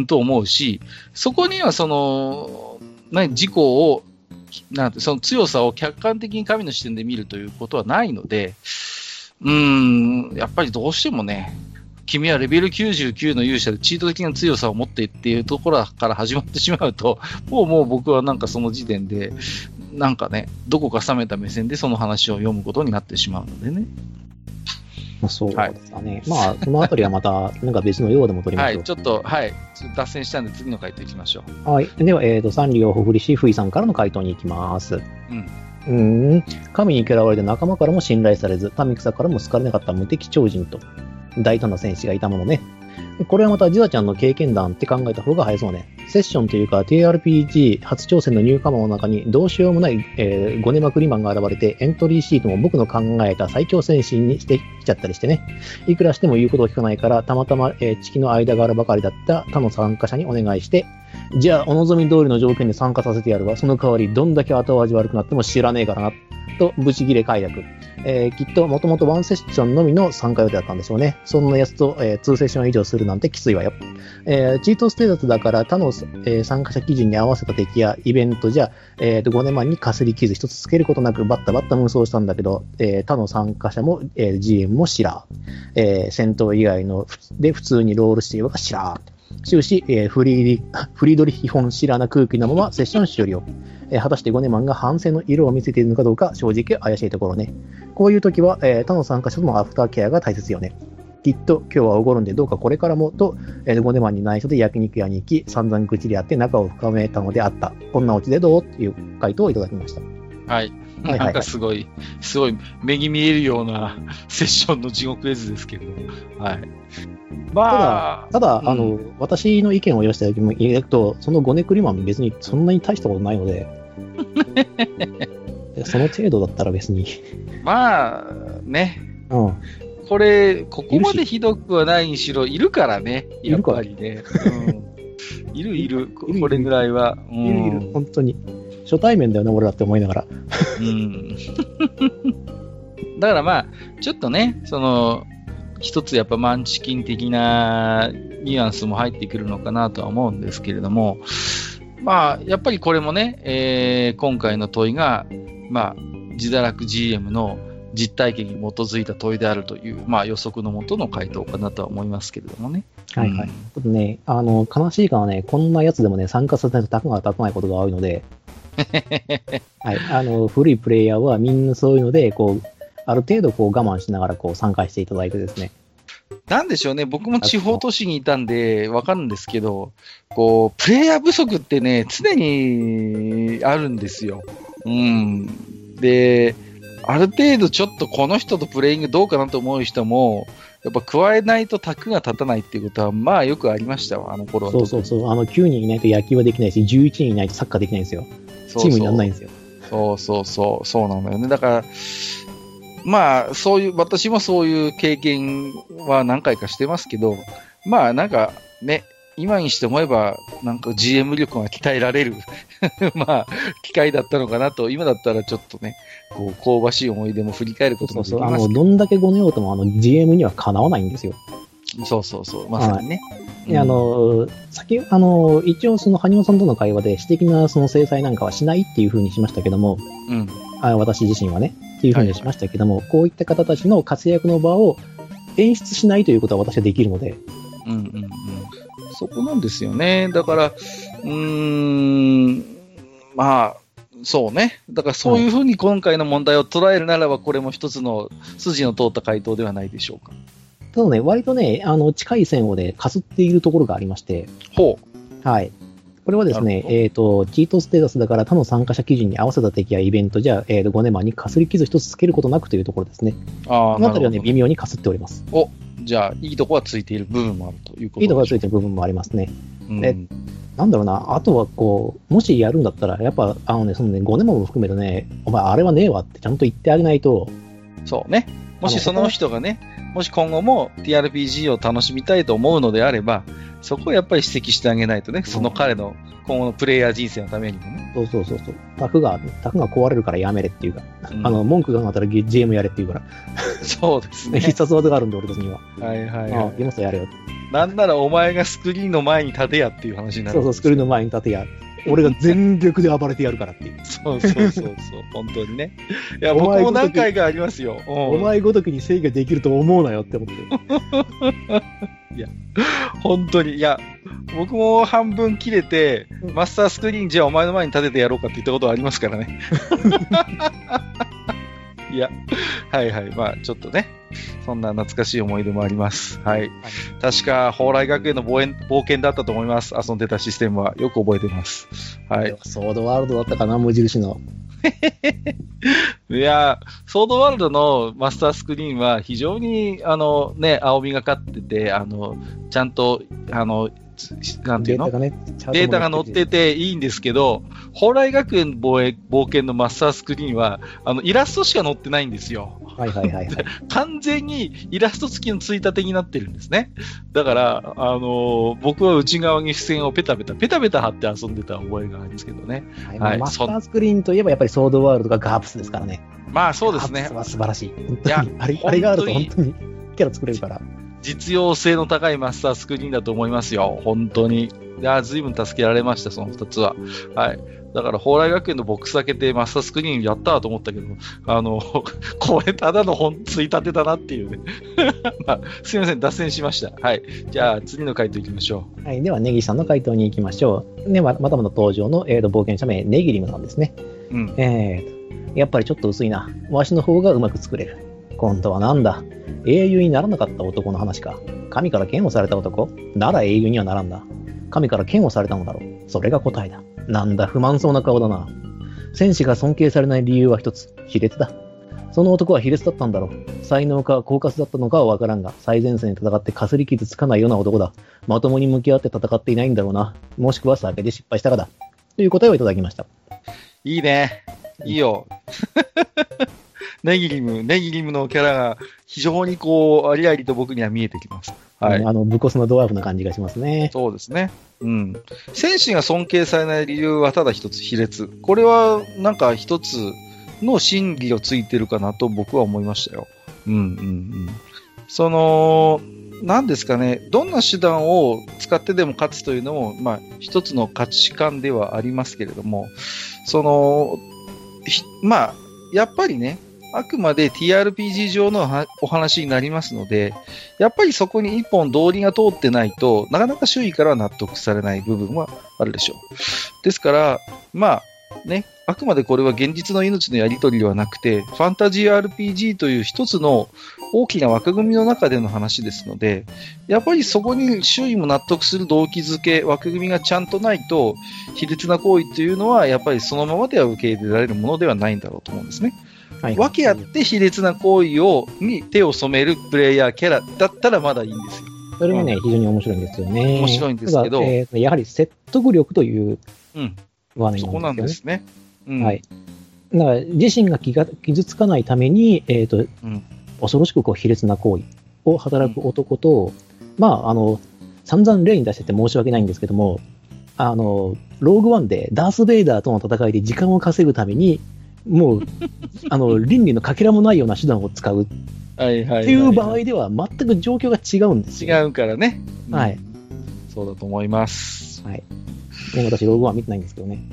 と思うし、そこにはその、ね、自己を、なんて、その強さを客観的に神の視点で見るということはないので、うん、やっぱりどうしてもね、君はレベル99の勇者でチート的な強さを持ってっていうところから始まってしまうと、もうもう僕はなんかその時点で、なんかね、どこか冷めた目線でその話を読むことになってしまうのでね。まあ、そうですかね。はい、まあ、そのあたりはまた、なんか別のようでも取りましょう。はい、ちょっと、はい、脱線したんで次の回答いきましょう。はい。では、えっ、ー、と、サンリオホフリシフイさんからの回答に行きます。うん。うん。神に嫌われて仲間からも信頼されず、民草からも好かれなかった無敵超人と。大胆な戦士がいたものね。これはまたジザちゃんの経験談って考えた方が早そうね。セッションというか TRPG 初挑戦のニューカマーの中にどうしようもない、えー、ゴネまくりマンが現れてエントリーシートも僕の考えた最強戦士にしてきちゃったりしてね。いくらしても言うことを聞かないからたまたま、えー、地球の間柄ばかりだった他の参加者にお願いして、じゃあお望み通りの条件で参加させてやるわ。その代わりどんだけ後味悪くなっても知らねえからな。と、ブチギレ快諾。えー、きっともともとワンセッションのみの参加予定だったんでしょうね。そんなやつと、えー、2セッション以上するなんてきついわよ。えー、チートステータスだから他の、えー、参加者基準に合わせた敵やイベントじゃ、えー、と5年前にかすり傷一つつけることなくバッタバッタ無双したんだけど、えー、他の参加者も、えー、GM も知らえー、戦闘以外ので普通にロールしているが知ら終始、えー、フリー フリードリヒホンシラな空気のままセッション終了。えー、果たしてゴネマンが反省の色を見せているのかどうか正直怪しいところね。こういう時は、えー、他の参加者とのアフターケアが大切よね。きっと今日はおごるんでどうかこれからもと、えー、ゴネマンに内緒で焼肉屋に行き、散々口でやって仲を深めたのであった。こんなオチでどう？っていう回答をいただきました。はい。なんかすごい、すごい目に見えるような セッションの地獄絵図ですけれども。はい。まあ、ただ、ただ、うん、あの、私の意見を言わせていただくと、そのゴネクリマン別にそんなに大したことないので、その程度だったら別に。まあ、ね。うん。これ、ここまでひどくはないにしろ、いるからね。やっぱりね。うん、いるいる、これぐらいは。いるいる、本当に。初対面だよね、俺だって思いながら。うん。だからまあ、ちょっとね、その、一つやっぱマンチキン的なニュアンスも入ってくるのかなとは思うんですけれども、まあ、やっぱりこれもね、えー、今回の問いが、まあ、自堕落 GM の実体験に基づいた問いであるという、まあ、予測のもとの回答かなとは思いますけれどもね。はいはい。うん、ね、あの、悲しいからね、こんなやつでもね、参加させないとたかが立たないことが多いので、はい。あの、古いプレイヤーはみんなそういうので、こう、ある程度こう我慢しながらこう参加していただいてですね。なんでしょうね、僕も地方都市にいたんでわかるんですけど、こう、プレイヤー不足ってね、常にあるんですよ。うん。で、ある程度ちょっとこの人とプレイングどうかなと思う人も、やっぱ加えないと卓が立たないっていうことは、まあよくありましたわ、あの頃は。そうそうそう。あの、9人いないと野球はできないし、11人いないとサッカーできないんですよ。チームにならないんですよ。そうそうそう、そうなんだよね。だから、まあ、そういう、私もそういう経験は何回かしてますけど、まあなんかね、今にして思えば、なんか GM 力が鍛えられる まあ、機会だったのかなと、今だったらちょっとね、こう、香ばしい思い出も振り返ることもできますそうそうあの、どんだけごねようとも、あの、GM にはかなわないんですよ。そうそうそう、まさにね。あの、先、あの、一応その、羽生さんとの会話で、私的なその制裁なんかはしないっていうふうにしましたけども、うん。あ私自身はね、っていうふうにしましたけども、はい、こういった方たちの活躍の場を演出しないということは私はできるので。うんうんうん。そこなんですよね。だから、うーん、まあ、そうね。だからそういうふうに今回の問題を捉えるならば、これも一つの筋の通った回答ではないでしょうか。ただね、割とね、あの、近い線をね、かすっているところがありまして。ほう。はい。これはですね、えっ、ー、と、チートステータスだから他の参加者基準に合わせた敵やイベントじゃ、えー、と5年前にかすり傷一つつけることなくというところですね。ああ、このあたりはね、微妙にかすっております。お、じゃあ、いいとこはついている部分もあるということいいとこはついている部分もありますね。うん、で、なんだろうな、あとはこう、もしやるんだったら、やっぱ、あのね、そのね、5年も含めてね、お前、あれはねえわってちゃんと言ってあげないと。そうね。もしその人がね、もし今後も TRPG を楽しみたいと思うのであれば、そこをやっぱり指摘してあげないとね、その彼の今後のプレイヤー人生のためにもね。そうそうそうそう。タフが、タフが壊れるからやめれっていうか、うん、あの、文句がなったら GM やれっていうから。そうですね。必殺技があるんで、俺たちには。はいはい、はい。あ、ゲモスやれよ。なんならお前がスクリーンの前に立てやっていう話になる。そうそう、スクリーンの前に立てや。俺が全力で暴れてやるからっていう。そうそうそうそう、本当にね。いや、僕も何回かありますよ。お前ごときに制御できると思うなよって思って。いや、本当に。いや、僕も半分切れて、マスタースクリーンじゃあお前の前に立ててやろうかって言ったことありますからね。いや、はいはい。まあ、ちょっとね、そんな懐かしい思い出もあります。はい。はい、確か、蓬莱学園の冒険だったと思います。遊んでたシステムは。よく覚えてます。はい。ソードワールドだったかな、無印の。いや、ソードワールドのマスタースクリーンは非常に、あの、ね、青みがかってて、あの、ちゃんと、あの、なんていうの？データが載ってていいんですけど、蓬莱学園冒険のマスタースクリーンは、あの、イラストしか載ってないんですよ。はいはいはい、はい、完全にイラスト付きのついたてになってるんですね。だから、あのー、僕は内側に視線をペタペタ、ペタペタ貼って遊んでた覚えがあるんですけどね。はい、はい、マスタースクリーンといえばやっぱりソードワールドがガープスですからね。まあそうですね。ガープスは素晴らしい。いや、あれあれがあると本当にキャラ作れるから。実用性の高いマスタースクリーンだと思いますよ。本当に。いや、随分助けられました、その2つは。はい。だから、蓬莱学園のボックス開けてマスタースクリーンやったと思ったけど、あの、これただの本ついたてだなっていうね。まあ、すみません、脱線しました。はい。じゃあ、次の回答いきましょう。はい。では、ネギさんの回答に行きましょう。ね、ままたまた登場の、えー、と冒険者名、ネギリムさんですね。うん。えー、やっぱりちょっと薄いな。わしの方がうまく作れる。今度はなんだ？英雄にならなかった男の話か。神から剣をされた男？なら英雄にはならんだ。神から剣をされたのだろう。それが答えだ。なんだ、不満そうな顔だな。戦士が尊敬されない理由は一つ。卑劣だ。その男は卑劣だったんだろう。才能か狡猾だったのかはわからんが、最前線で戦ってかすり傷つかないような男だ。まともに向き合って戦っていないんだろうな。もしくは酒で失敗したかだ。という答えをいただきました。いいね。いいよ。ネギリム、ネギリムのキャラが非常にこう、ありありと僕には見えてきます。はい。あの、武骨のドワーフな感じがしますね。そうですね。うん。戦士が尊敬されない理由はただ一つ、卑劣。これは、なんか一つの真理をついてるかなと僕は思いましたよ。うんうんうん。その、なんですかね、どんな手段を使ってでも勝つというのも、まあ、一つの価値観ではありますけれども、その、まあ、やっぱりね、あくまで TRPG 上のお話になりますので、やっぱりそこに一本道理が通ってないとなかなか周囲からは納得されない部分はあるでしょう。ですから、まあ、ね、あくまでこれは現実の命のやり取りではなくて、ファンタジー RPG という一つの大きな枠組みの中での話ですので、やっぱりそこに周囲も納得する動機づけ、枠組みがちゃんとないと、卑劣な行為っていうのは、やっぱりそのままでは受け入れられるものではないんだろうと思うんですね。はい、訳あって卑劣な行為をに手を染めるプレイヤーキャラだったらまだいいんですよ。それもね、うん、非常に面白いんですよね。面白いんですけど。えー、やはり説得力という輪なん。そこなんですね。うん、はい。だから自身が気が傷つかないために、えっ、ー、と、うん、恐ろしくこう卑劣な行為を働く男と、うん、まあ、あの、散々例に出してて申し訳ないんですけども、あの、ローグワンでダース・ベイダーとの戦いで時間を稼ぐために、もう、あの、倫理のかけらもないような手段を使うっていう場合では全く状況が違うんですよ。違うからね。はい。そうだと思います。はい。ね、私、ローグワン見てないんですけどね。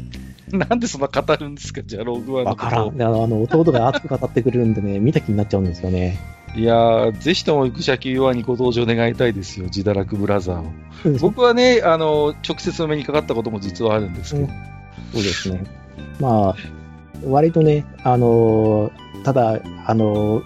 なんでそんな語るんですか？じゃあ、ローグワンの。わからん。あの、弟が熱く語ってくれるんでね、見た気になっちゃうんですよね。いやー、ぜひとも愚者級弱にご登場願いたいですよ、自堕落ブラザーを。僕はね、あの、直接お目にかかったことも実はあるんですけど。うん、そうですね。まあ、割とね、あのー、ただ、あのー、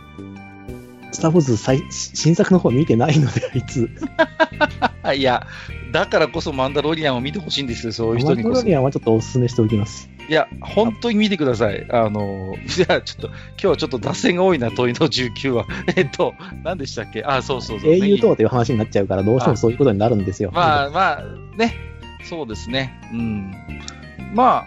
スター・ウォーズ最新作の方見てないので、あいつ。いや、だからこそマンダロリアンを見てほしいんですよ、そういう人にマンダロリアンはちょっとお勧めしておきます。いや、本当に見てください。あの、じゃあちょっと、今日はちょっと脱線が多いな、問いの19は。えっと、何でしたっけ？あ、そうそうそう。英雄とはという話になっちゃうから、どうしてもそういうことになるんですよ。まあまあ、ね。そうですね。うん。まあ、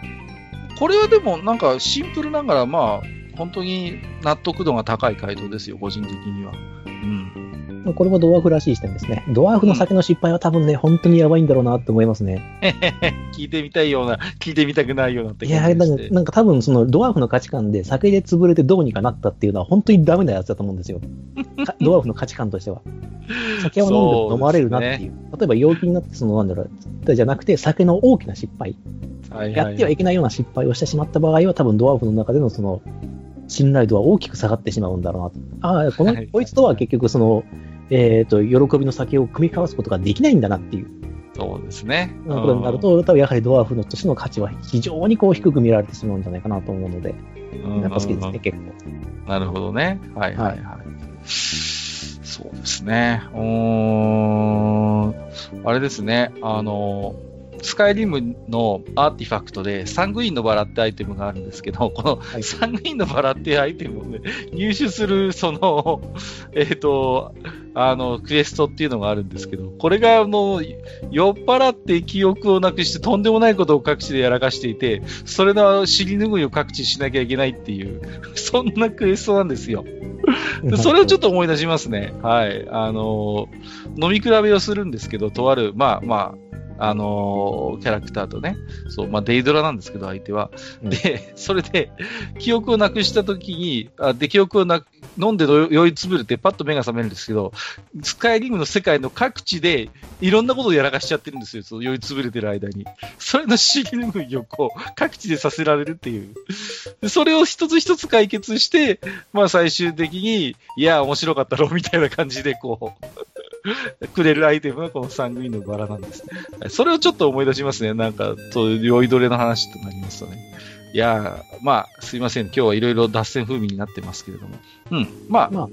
これはでもなんかシンプルながら、まあ、本当に納得度が高い回答ですよ、個人的には。うん。これもドワーフらしい視点ですね。ドワーフの酒の失敗は多分ね、本当にやばいんだろうなって思いますね。聞いてみたいような、聞いてみたくないようなっていや、なんかなんか多分そのドワーフの価値観で酒で潰れてどうにかなったっていうのは本当にダメなやつだと思うんですよ。ドワーフの価値観としては。酒を飲んで飲まれるなっていう。例えば陽気になって、そのなんだろう、じゃなくて酒の大きな失敗。やってはいけないような失敗をしてしまった場合は、多分ドワーフの中でのその信頼度は大きく下がってしまうんだろうなと。ああ、この、こいつとは結局その、えっ、ー、と、喜びの酒を組み交わすことができないんだなっていう。そうですね。ことになると、多分やはりドワーフのとしての価値は非常にこう低く見られてしまうんじゃないかなと思うので、やっぱ好きですね、結構。なるほどね。はいはいはい。そうですね。うん。あれですね。あの、スカイリムのアーティファクトで、サングインのバラってアイテムがあるんですけど、このサングインのバラっていうアイテムをね、入手する、その、えっ、ー、と、あの、クエストっていうのがあるんですけど、これが、あの、酔っ払って記憶をなくして、とんでもないことを各地でやらかしていて、それの尻拭いを各地しなきゃいけないっていう、そんなクエストなんですよ。それをちょっと思い出しますね。はい。あの、飲み比べをするんですけど、とある、まあまあ、あのー、キャラクターとね、そう、まあ、デイドラなんですけど、相手は。うん、で、それで、記憶をなくしたときに、あで、記憶をな飲んで酔いつぶれて、パッと目が覚めるんですけど、スカイリングの世界の各地で、いろんなことをやらかしちゃってるんですよ、その酔いつぶれてる間に。それのシリヌいをこう、各地でさせられるっていう。でそれを一つ一つ解決して、まあ、最終的に、いや、面白かったろ、みたいな感じで、こう、くれるアイテムがこのサングインのバラなんです。それをちょっと思い出しますね。なんか、そういう酔いどれの話となりますとね。いやまあ、すいません。今日はいろいろ脱線風味になってますけれども。うん。まあ、まあ、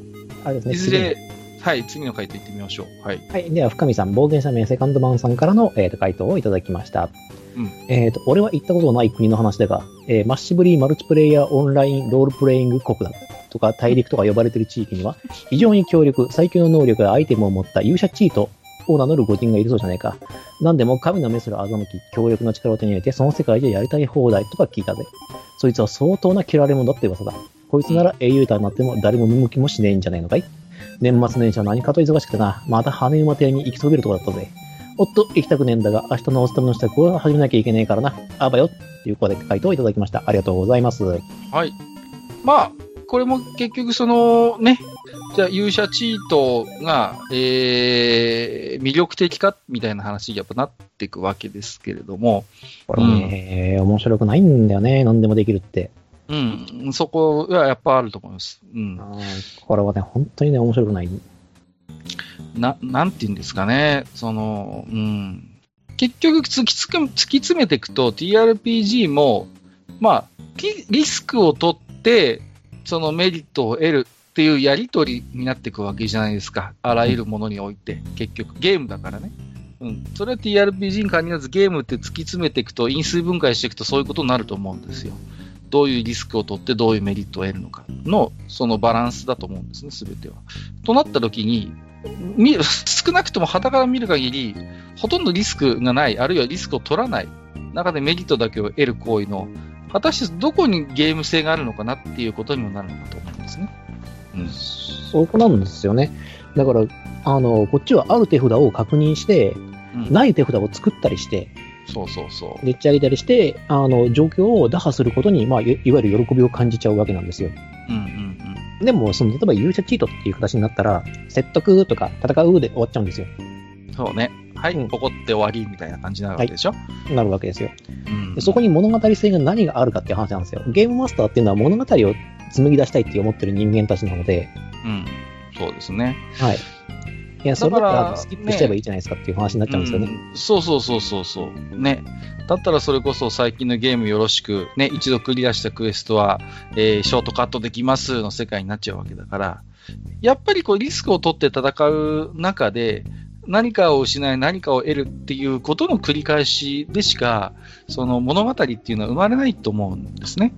あれですね。いずれ、はい、次の回答いってみましょう。はい。はい。では、深見さん、暴言者名セカンドマンさんからの、えーと、回答をいただきました。うん、えっ、と、俺は行ったことのない国の話だが、えー、マッシブリーマルチプレイヤーオンラインロールプレイング国だ。とか大陸とか呼ばれている地域には、非常に強力、最強の能力やアイテムを持った勇者チートを名乗る御人がいるそうじゃないか。何でも神の目すら欺き、強力な力を手に入れて、その世界でやりたい放題とか聞いたぜ。そいつは相当な嫌われ者だって噂だ。こいつなら英雄隊になっても誰も見向きもしねえんじゃないのかい年末年始は何かと忙しくてな、また羽馬亭に行きそびるとこだったぜ。おっと、行きたくねえんだが、明日のお勤めの支度を始めなきゃいけねえからな。あばよ。ということで回答をいただきました。ありがとうございます。はい。まあ、これも結局そのね、じゃあ勇者チートが、えー、魅力的かみたいな話にやっぱなっていくわけですけれども。これね、うん、面白くないんだよね、何でもできるって。うん、そこはやっぱあると思います。うん。これはね、本当にね、面白くない。な、なんて言うんですかね、その、うん。結局突き突き詰めていくと TRPG もまあ、リスクを取って、そのメリットを得るっていうやり取りになっていくわけじゃないですか。あらゆるものにおいて。結局、ゲームだからね。うん。それは TRPG に限らずゲームって突き詰めていくと、因数分解していくとそういうことになると思うんですよ。どういうリスクを取ってどういうメリットを得るのかの、そのバランスだと思うんですね、すべては。となった時に見、少なくとも肌から見る限り、ほとんどリスクがない、あるいはリスクを取らない中でメリットだけを得る行為の、果たしてどこにゲーム性があるのかなっていうことにもなるのかと思うんですね。うん、そこなんですよね。だから、あの、こっちはある手札を確認して、うん、ない手札を作ったりして、そうそうそう。でっち上げたりして、あの、状況を打破することに、まあ、いわゆる喜びを感じちゃうわけなんですよ。うんうんうん。でも、その、例えば勇者チートっていう形になったら、説得とか戦うで終わっちゃうんですよ。そうね。はい、うん、ここって終わりみたいな感じになるわけでしょ、はい、なるわけですよ、うん、で。そこに物語性が何があるかっていう話なんですよ。ゲームマスターっていうのは物語を紡ぎ出したいって思ってる人間たちなので。うん。そうですね。はい。いや、それだったらスキップしちゃえばいいじゃないですかっていう話になっちゃうんですよね。うん、そうそうそうそうそう。ね。だったらそれこそ最近のゲームよろしく、ね、一度クリアしたクエストは、えー、ショートカットできますの世界になっちゃうわけだから、やっぱりこうリスクを取って戦う中で、何かを失い何かを得るっていうことの繰り返しでしか、その物語っていうのは生まれないと思うんですね。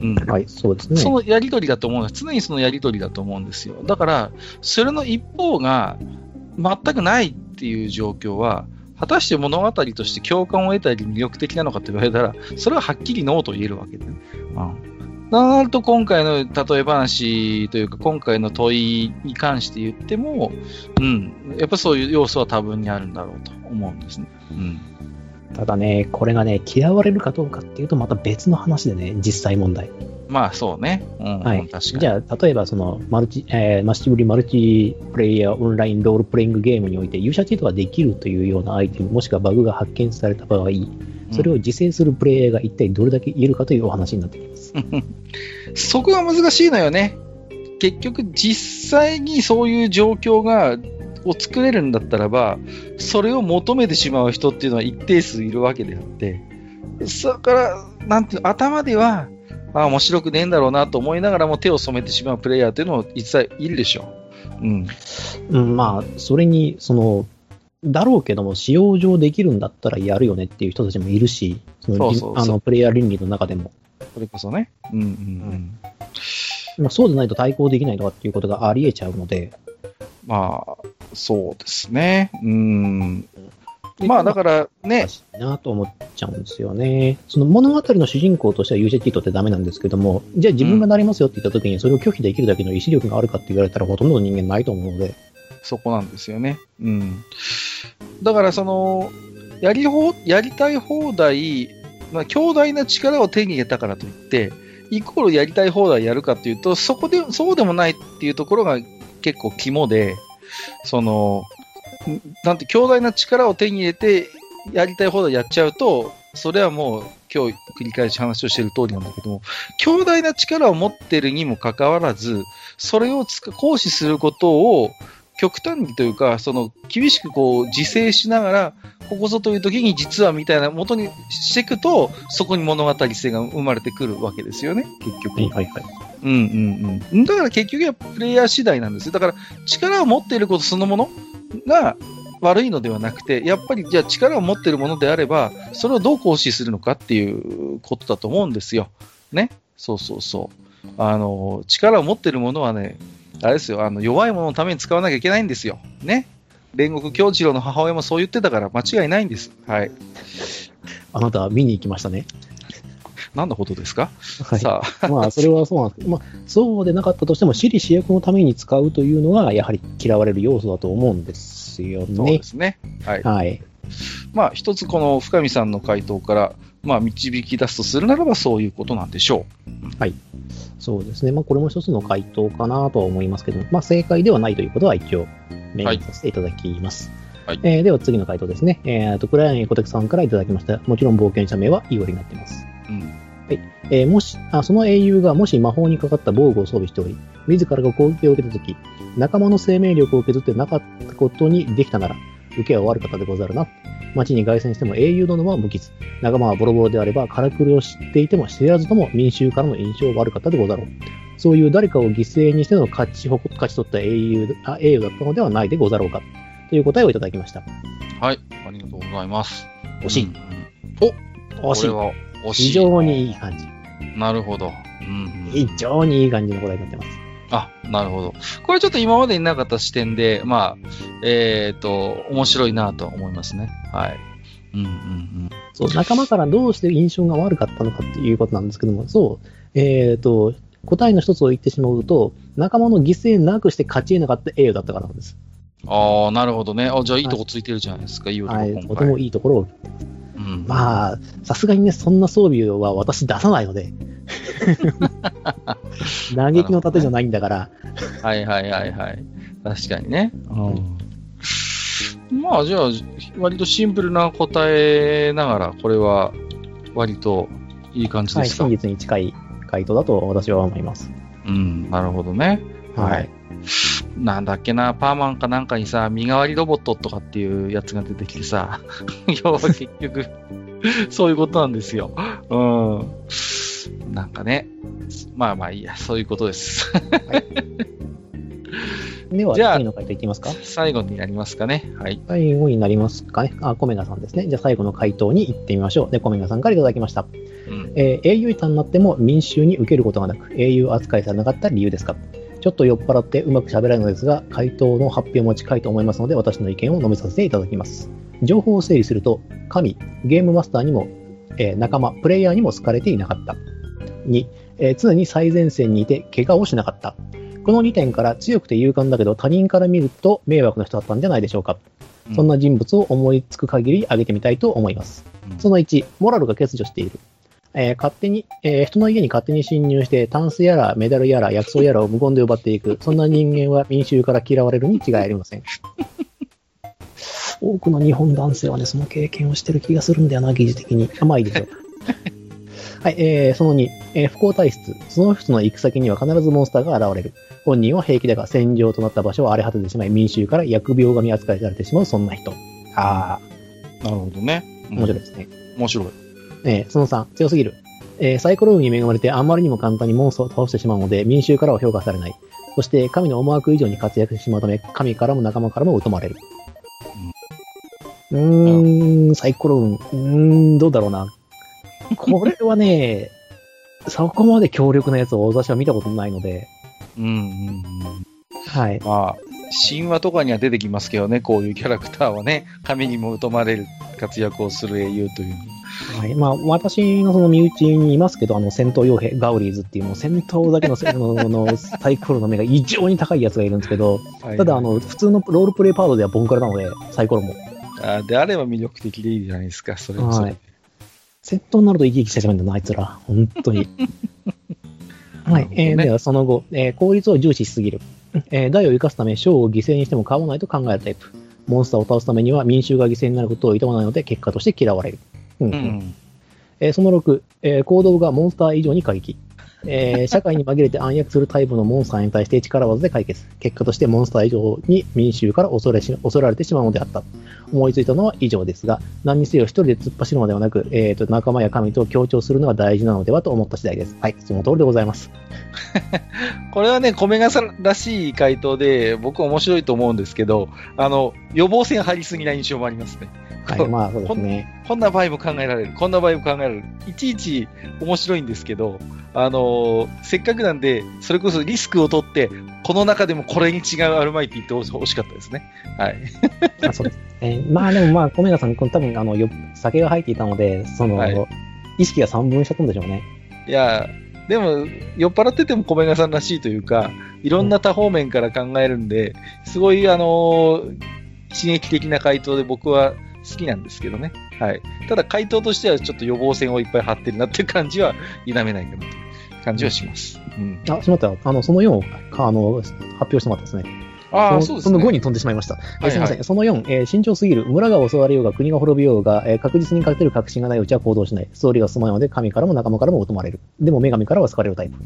うん、はい、そうですね。そのやりとりだと思うんです。常にそのやりとりだと思うんですよ。だから、それの一方が、全くないっていう状況は、果たして物語として共感を得たり魅力的なのかって言われたら、それははっきりノーと言えるわけで、ね。うんなると今回の例え話というか、今回の問いに関して言っても、うん、やっぱそういう要素は多分にあるんだろうと思うんですね。うん。ただね、これがね、嫌われるかどうかっていうとまた別の話でね、実際問題。まあそうね。うん、はい。じゃあ、例えばその、マルチ、えー、マッシブリマルチプレイヤーオンラインロールプレイングゲームにおいて勇者チートができるというようなアイテム、もしくはバグが発見された場合、それを自制するプレイヤーが一体どれだけいるかというお話になってきます。そこが難しいのよね。結局、実際にそういう状況がを作れるんだったらば、それを求めてしまう人っていうのは一定数いるわけであって、それから、なんていう頭では、あ面白くねえんだろうなと思いながらも手を染めてしまうプレイヤーっていうのも実際いるでしょう。うん。うん、まあ、それに、その、だろうけども、使用上できるんだったらやるよねっていう人たちもいるし、そのあのプレイヤー倫理の中でも。それこそね。うんうんうん。まあ、そうでないと対抗できないとかっていうことがあり得ちゃうので。まあ、そうですね。うん。まあだからね。なと思っちゃうんですよね。その物語の主人公としては勇者チートってダメなんですけども、じゃあ自分がなりますよって言った時にそれを拒否できるだけの意志力があるかって言われたらほとんどの人間ないと思うので。そこなんですよね。うん。だからその、やりほ、やりたい放題、まあ、強大な力を手に入れたからといって、イコールやりたい放題やるかっていうと、そこで、そうでもないっていうところが結構肝で、その、なんて強大な力を手に入れて、やりたい放題やっちゃうと、それはもう今日繰り返し話をしている通りなんだけども、強大な力を持ってるにもかかわらず、それを行使することを極端にというか、その厳しくこう自制しながら、ここぞという時に実はみたいな元にしていくと、そこに物語性が生まれてくるわけですよね、結局。はいはいはい。うんうんうん。だから結局はプレイヤー次第なんですよ。だから力を持っていることそのものが悪いのではなくて、やっぱりじゃあ力を持っているものであれば、それをどう行使するのかっていうことだと思うんですよ。ね？そうそうそう。あの、力を持っているものはね、あれですよ、あの、弱いもののために使わなきゃいけないんですよ。ね？煉獄京次郎の母親もそう言ってたから間違いないんです。はい。あなた見に行きましたね。何のことですか、はい、さあ。まあ、それはそうなんです。まあ、そうでなかったとしても、私利私欲のために使うというのは、やはり嫌われる要素だと思うんですよね。そうですね。はい。はい。まあ、一つこの深見さんの回答から、まあ、導き出すとするならば、そういうことなんでしょう。はい。そうですね。まあ、これも一つの回答かなとは思いますけど、まあ、正解ではないということは一応、明言させていただきます。はい、えー、では次の回答ですね。えー、と、クライアンエコテクさんからいただきました。もちろん冒険者名はイオリになっています。うん。はい。えー、もし、あ、その英雄がもし魔法にかかった防具を装備しており、自らが攻撃を受けたとき、仲間の生命力を削ってなかったことにできたなら、受けは悪かったでござるな。町に凱旋しても英雄殿は無傷。仲間はボロボロであれば、からくりを知っていても知らずとも民衆からの印象は悪かったでござろう。そういう誰かを犠牲にしての勝ち勝ち取った英雄あ英雄だったのではないでござろうか。という答えをいただきました。はい、ありがとうございます。惜しい。うん惜しい。これは惜しい。非常にいい感じ。なるほど。うんうん非常にいい感じの答えになってます。あ、なるほど。これちょっと今までになかった視点で、まあ、えっ、と、面白いなと思いますね。はい。うんうんうん。そう、仲間からどうして印象が悪かったのかっていうことなんですけども、そう、えっ、と、答えの一つを言ってしまうと、仲間の犠牲なくして勝ち得なかった栄誉だったからなんです。ああ、なるほどね。あじゃあいいとこついてるじゃないですか、いい男はい、今回。とてもいいところを。うん、まあ、さすがにね、そんな装備は私出さないので、嘆きの盾じゃないんだから、はいはいはいはい。確かにね。うん、まあ、じゃあ、割とシンプルな答えながら、これは割といい感じはい、ですか。真実に近い回答だと私は思います。うん、なるほどね。はい。なんだっけな、パーマンかなんかにさ、身代わりロボットとかっていうやつが出てきてさ、要は結局、そういうことなんですよ。うん。なんかね、まあまあいいや、そういうことです。では、じゃあ次の回答いきますか？最後になりますかね。はい。最後になりますかね？あ、コメガさんですね。じゃあ最後の回答に行ってみましょう。で、コメガさんからいただきました。うん。えー英雄板になっても民衆に受けることがなく、英雄扱いされなかった理由ですか？ちょっと酔っ払ってうまく喋れないのですが、回答の発表も近いと思いますので、私の意見を述べさせていただきます。情報を整理すると、神、ゲームマスターにも、えー仲間、プレイヤーにも好かれていなかった。2、えー常に最前線にいて怪我をしなかった。この2点から強くて勇敢だけど他人から見ると迷惑な人だったんじゃないでしょうか。そんな人物を思いつく限り挙げてみたいと思います。その1、モラルが欠如している。えー勝手に、えー人の家に勝手に侵入して、タンスやらメダルやら薬草やらを無言で奪っていく。そんな人間は民衆から嫌われるに違いありません。多くの日本男性はね、その経験をしてる気がするんだよな、疑似的に。あまあいいですよ。はい、えー、その2、えー不幸体質。その人の行く先には必ずモンスターが現れる。本人は平気だが戦場となった場所は荒れ果ててしまい、民衆から疫病神扱いされてしまう、そんな人。ああ、なるほどね。面白いですね。面白い。えーその3、強すぎる。えーサイコロ運に恵まれてあまりにも簡単にモンスターを倒してしまうので、民衆からは評価されない。そして、神の思惑以上に活躍してしまうため、神からも仲間からも疎まれる。うーん、サイコロ運。うーん、どうだろうな。これはね、そこまで強力なやつを私は見たことないので、うんうんうん。はい。まあ、神話とかには出てきますけどね、こういうキャラクターはね、神にも疎まれる活躍をする英雄という。はい、まあ、私のその身内にいますけど、あの、戦闘傭兵、ガウリーズっていう、もう戦闘だけの あのサイコロの目が異常に高いやつがいるんですけど、ただ、あの、普通のロールプレイパードではボンクラなので、サイコロも。あであれば魅力的でいいじゃないですか、それはそれはい。戦闘になると生き生きしてしまうんだな、あいつら。本当に。はい。えーでは、その後、えー効率を重視しすぎる。えー、代を生かすため、将を犠牲にしても構わないと考えるタイプ。モンスターを倒すためには民衆が犠牲になることを厭まないので、結果として嫌われる。うんうん。えーその6、えー行動がモンスター以上に過激。えー 社会に紛れて暗躍するタイプのモンスターに対して力技で解決。結果としてモンスター以上に民衆から恐れし恐れられてしまうのであった。思いついたのは以上ですが、何にせよ一人で突っ走るのではなく、えーと仲間や神と協調するのが大事なのではと思った次第です。はい、その通りでございます。これはね、米賀さんらしい回答で、僕は面白いと思うんですけど、あの、予防線張りすぎな印象もありますね。はい、まあそうですね。こんな場合も考えられる、こんな場合も考えられる。いちいち面白いんですけど、あのーせっかくなんで、それこそリスクを取って、この中でもこれに違うアルマイティって欲しかったですね。はい。あそうですね。まあでもまあ、米田さん、多分あのよ酒が入っていたので、その、はい意識が三分しちゃったんでしょうね。いや、でも、酔っ払ってても米賀さんらしいというか、いろんな多方面から考えるんで、すごい、あのー刺激的な回答で僕は好きなんですけどね。はい。ただ回答としてはちょっと予防線をいっぱい張ってるなっていう感じは否めないかなという感じはします。うん。あ、しまった。あの、その4をあの発表してもらったですね。ああ、そのその後に飛んでしまいました。えーすみません。その4、えー慎重すぎる。村が襲われようが、国が滅びようが、えー確実に勝てる確信がないうちは行動しない。ストーリーが進まないので、神からも仲間からも疎まれる。でも女神からは好かれるタイプ。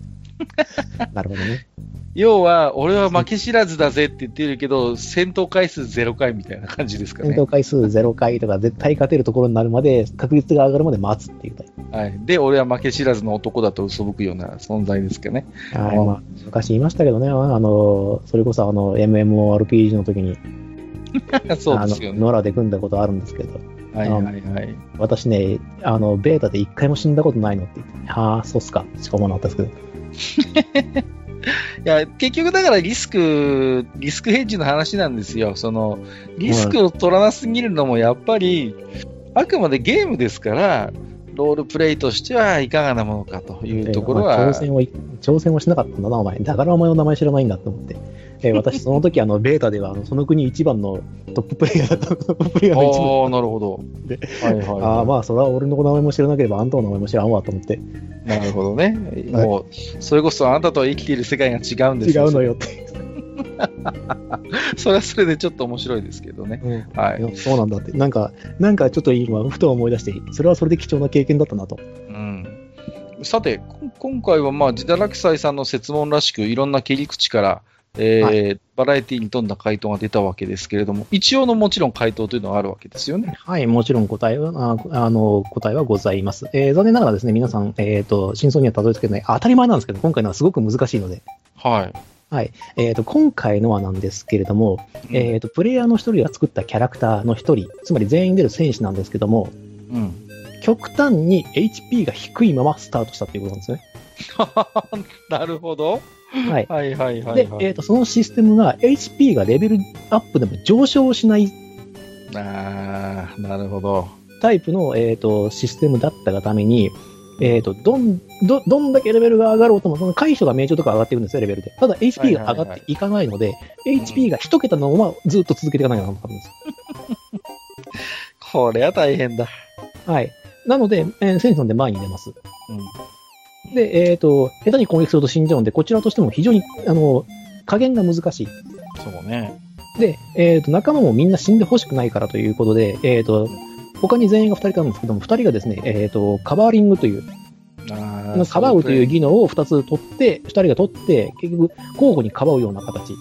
なるほどね。要は、俺は負け知らずだぜって言ってるけど、戦闘回数0回みたいな感じですかね。戦闘回数0回とか、絶対勝てるところになるまで、確率が上がるまで待つっていうタイプ。はい。で、俺は負け知らずの男だと嘘吹くような存在ですかね。はい、まあ、昔言いましたけどね、あの、それこそあの、MMORPG の時に、そうですよね。あの、野良で組んだことあるんいど、はいはいはい。私ね、あの、ベータで一回も死んだことないのって言って、はあ、そうっすか、しかもなかったですけど。いや、結局だからリスク、リスクヘッジの話なんですよ。その、リスクを取らなすぎるのもやっぱり、あくまでゲームですから、ロールプレイとしてはいかがなものかというところは。挑戦を、挑戦をしなかったんだな、お前。だからお前の名前知らないんだと思って。えー私、その時、あの、ベータでは、あのその国一番のトッププレイヤーだった、トッププレイヤーの一番。ああ、なるほど。ではいはい、はい。ああ、まあ、それは俺の名前も知らなければ、あんたの名前も知らんわと思って。なるほどね。もう、それこそあなたとは生きている世界が違うんです違うのよって。それはそれでちょっと面白いですけどね。うんはい。そうなんだって。なんか、なんかちょっと今、ふと思い出して、それはそれで貴重な経験だったなと。うん。さて、こ今回はまあ、ジダラキサイさんの説問らしく、いろんな切り口から、えーはバラエティに富んだ回答が出たわけですけれども、一応のもちろん回答というのはあるわけですよね。はい、もちろん答えは、ああの、答えはございます。えー残念ながらですね、皆さん、えっ、と、真相にはたどり着けない、当たり前なんですけど、今回のはすごく難しいので、はい。はい。えっ、と、今回のはなんですけれども、えっ、と、プレイヤーの一人が作ったキャラクターの一人、つまり全員出る戦士なんですけども、うん。極端に HP が低いままスタートしたということなんですね。なるほど。はい。はいはいはい、で、はい。えっ、と、そのシステムが HP がレベルアップでも上昇しないああ、なるほど。タイプの、えー、とシステムだったがために、えー、とどんどどんだけレベルが上がろうとも、その回数が名称とか上がっていくんですよ、レベルで。ただ HP が上がっていかないので、HP が一桁のままずっと続けていかないとなかったんです。これは大変だ。はい。なので、えー、センソンで前に出ます。うん。で、えっ、と、下手に攻撃すると死んじゃうんで、こちらとしても非常に、あの、加減が難しい。そうね。で、えっ、と、仲間もみんな死んでほしくないからということで、えっ、と、他に全員が2人いたんですけども、2人がですね、えっ、と、カバーリングという、かばうという技能を2つ取って、2人が取って、結局、交互にかばうような形。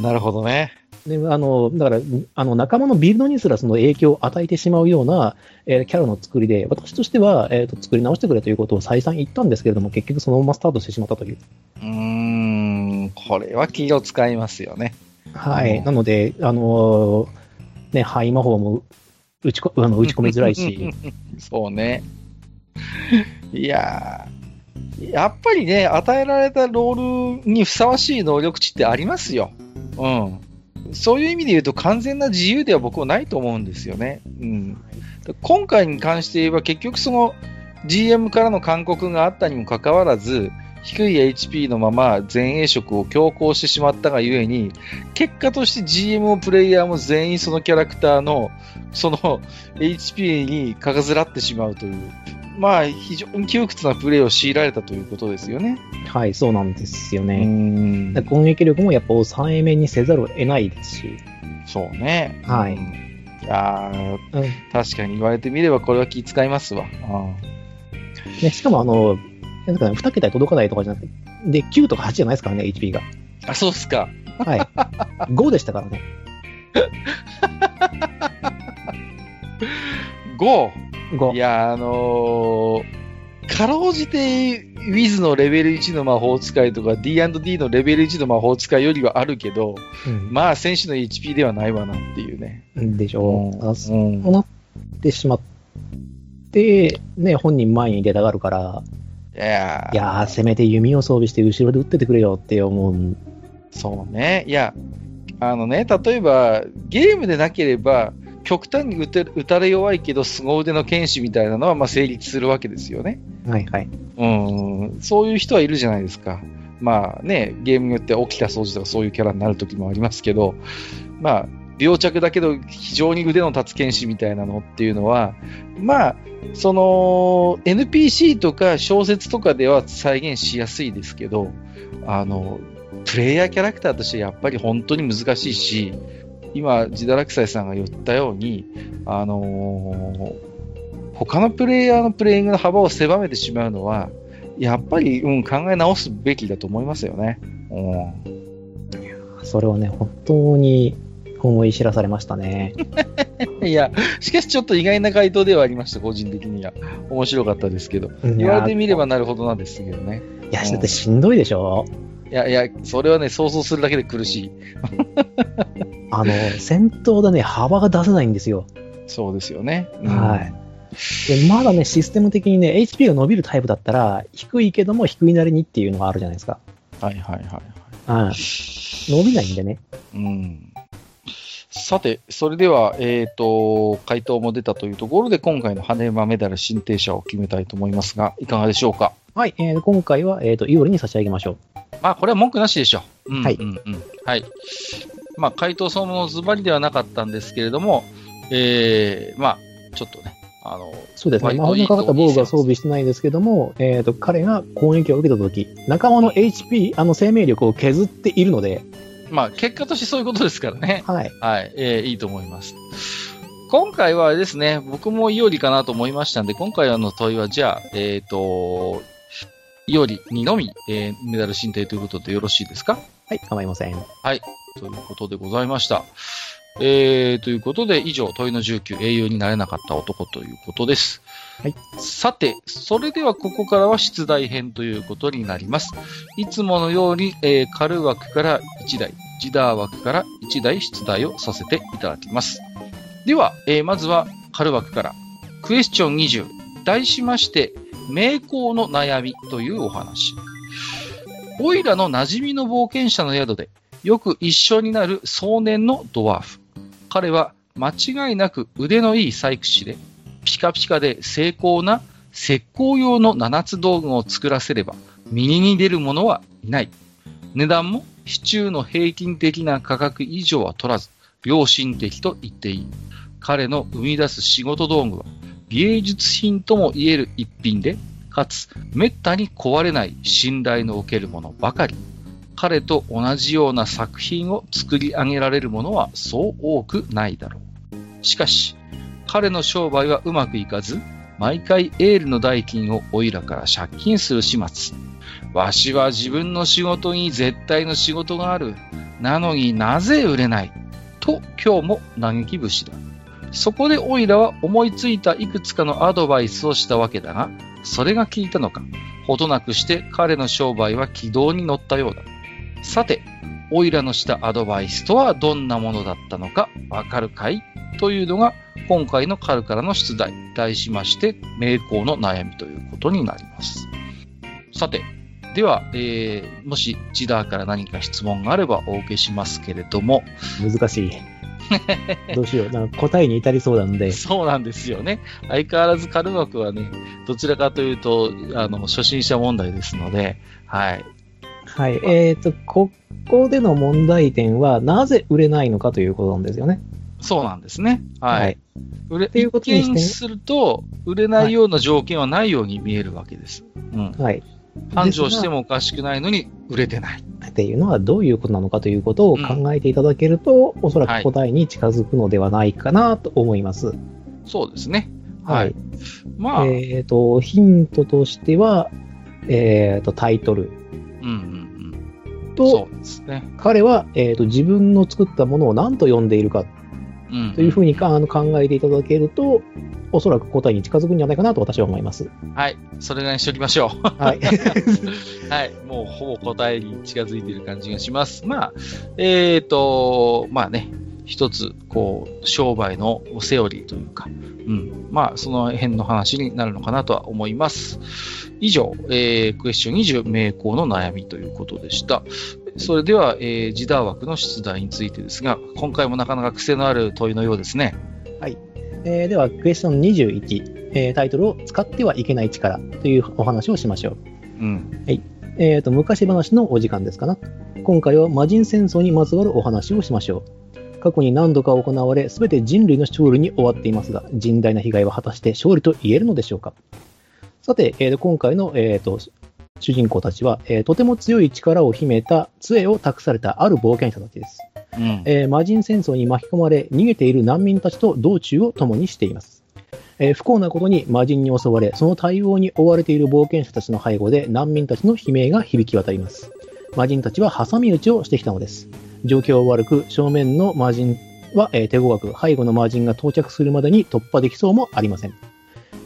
なるほどね。で、あの、だから、あの、仲間のビルドにすらその影響を与えてしまうような、えーキャラの作りで、私としては、えっ、と、作り直してくれということを再三言ったんですけれども、結局そのままスタートしてしまったという。うーん、これは気を使いますよね。はい。うんなので、あのーね、範囲魔法も打ちこあの打ち込みづらいし、そうね。いやー、やっぱりね、与えられたロールにふさわしい能力値ってありますよ。うん。そういう意味で言うと完全な自由では僕はないと思うんですよね。うん。今回に関して言えば結局その GM からの勧告があったにもかかわらず、低い HP のまま前衛色を強行してしまったがゆえに、結果として GM もプレイヤーも全員そのキャラクターのその HP にかかずらってしまうという、まあ非常に窮屈なプレイを強いられたということですよね。はい、そうなんですようね。攻撃力もやっぱ抑えめにせざるを得ないですし、そうね。はいうんいやーうん確かに言われてみればこれは気使いますわ。あね、しかもあの、なんかね、2桁に届かないとかじゃなくて、で、9とか8じゃないですからね、HP が。ーあ、そうっすか。はい。5でしたからね。5! い5。や、あのーかろうじて、ウィズのレベル1の魔法使いとか D&D のレベル1の魔法使いよりはあるけど、うんまあ、選手の HP ではないわなっていうね。でしょう。あそううんなってしまって、ね、本人前に出たがるから、いやいやー、せめて弓を装備して後ろで撃っててくれよって思う。そうね。いや、あのね、例えば、ゲームでなければ、極端に打て打たれ弱いけど、凄腕の剣士みたいなのは、まあ、成立するわけですよね。はいはい。うん、そういう人はいるじゃないですか。まあね、ゲームによっては起きた掃除とかそういうキャラになる時もありますけど、まあ、病着だけど非常に腕の立つ剣士みたいなのっていうのは、まあ、その NPC とか小説とかでは再現しやすいですけど、あの、プレイヤーキャラクターとしてやっぱり本当に難しいし、今、ジダラクサイさんが言ったように、あのー他のプレイヤーのプレイングの幅を狭めてしまうのは、やっぱり、うん、考え直すべきだと思いますよね。うん、それをね、本当に思い知らされましたね。いや、しかしちょっと意外な回答ではありました、個人的には。面白かったですけど。言われてみればなるほどなんですけどね。いや、だってしんどいでしょいやいや、それはね、想像するだけで苦しい。あの、戦闘でね、幅が出せないんですよ。そうですよね。うん、はい。でまだね、システム的にね、HP が伸びるタイプだったら、低いけども低いなりにっていうのがあるじゃないですか。はいはいはい、はい。うん。伸びないんでね。うん。さて、それでは、えっ、ー、と、回答も出たというところで、今回の羽馬メダル申請者を決めたいと思いますが、いかがでしょうか？はい、えー、今回は、えっ、ー、と、イオリに差し上げましょう。まあ、これは文句なしでしょう。うん、はい。うん、うん。はい。まあ、回答そのものズバリではなかったんですけれども、えー、まあ、ちょっとね、あの、そうですね。魔法のかかった防具は装備してないですけども、えっ、ー、と、彼が攻撃を受けたとき、仲間の HP、あの生命力を削っているので、まあ、結果としてそういうことですからね。はい。はい。えー、いいと思います。今回はですね、僕もイオリかなと思いましたんで、今回の問いは、じゃあ、えっ、ー、と、イオリにのみ、えー、メダル申請ということでよろしいですか？はい、構いません。はい。ということでございました。えー、ということで、以上、問いの19、英雄になれなかった男ということです。はい。さて、それではここからは出題編ということになります。いつものように、えー、カル枠から1台、ジダー枠から1台出題をさせていただきます。では、えー、まずはカル枠から、クエスチョン20、題しまして、名工の悩みというお話。オイラの馴染みの冒険者の宿で、よく一緒になる壮年のドワーフ。彼は間違いなく腕のいい細工師で、ピカピカで精巧な石膏用の七つ道具を作らせれば、右に出る者はいない。値段も市中の平均的な価格以上は取らず、良心的と言っていい。彼の生み出す仕事道具は、芸術品とも言える一品で、かつ、滅多に壊れない信頼のおけるものばかり。彼と同じような作品を作り上げられるものはそう多くないだろう。しかし、彼の商売はうまくいかず、毎回エールの代金をおいらから借金する始末。わしは自分の仕事に絶対の仕事がある。なのになぜ売れない？と今日も嘆き節だ。そこでオイラは思いついたいくつかのアドバイスをしたわけだが、それが効いたのか、ほどなくして彼の商売は軌道に乗ったようだ。さて、オイラのしたアドバイスとはどんなものだったのかわかるかい？というのが今回のカルからの出題、題しまして、名工の悩みということになります。さて、では、えー、もしジダーから何か質問があればお受けしますけれども。難しい。どうしよう。なんか答えに至りそうなんで。そうなんですよね。相変わらずカルマクはね、どちらかというと、あの、初心者問題ですので、はい。はい。えっ、ー、と、ここでの問題点は、なぜ売れないのかということなんですよね。そうなんですね。はい。はい、売れ、っていうことにすると、売れないような条件はないように見えるわけです。うん。はい。繁盛してもおかしくないのに、売れてない。っていうのはどういうことなのかということを考えていただけると、うん、おそらく答えに近づくのではないかなと思います。はい、そうですね。はい。まあ。えっ、ー、と、ヒントとしては、えっ、ー、と、タイトル。うんうんと、ね、彼は、えーと、自分の作ったものを何と呼んでいるかというふうにあの考えていただけると、おそらく答えに近づくんじゃないかなと私は思います。はい。それなりにしておきましょう。はい。はい。もうほぼ答えに近づいている感じがします。まあ、えっ、ー、と、まあね、一つ、こう、商売のセオリーというか、うん。まあ、その辺の話になるのかなとは思います。以上、えー、クエスチョン20、名工の悩みということでした。それでは、えー、ジダー枠の出題についてですが、今回もなかなか癖のある問いのようですね。はい。えー、では、クエスチョン21、えー、タイトルを使ってはいけない力というお話をしましょう。うん。はい。えっ、ー、と、昔話のお時間ですかな。今回は魔人戦争にまつわるお話をしましょう。過去に何度か行われ、すべて人類の勝利に終わっていますが、甚大な被害は果たして勝利と言えるのでしょうかさて、えー、今回の、えーと、主人公たちは、えーとても強い力を秘めた杖を託されたある冒険者たちです。うん。えー魔人戦争に巻き込まれ、逃げている難民たちと道中を共にしています。えー不幸なことに魔人に襲われ、その対応に追われている冒険者たちの背後で難民たちの悲鳴が響き渡ります。魔人たちは挟み撃ちをしてきたのです。状況は悪く、正面の魔人は、えー手強く、背後の魔人が到着するまでに突破できそうもありません。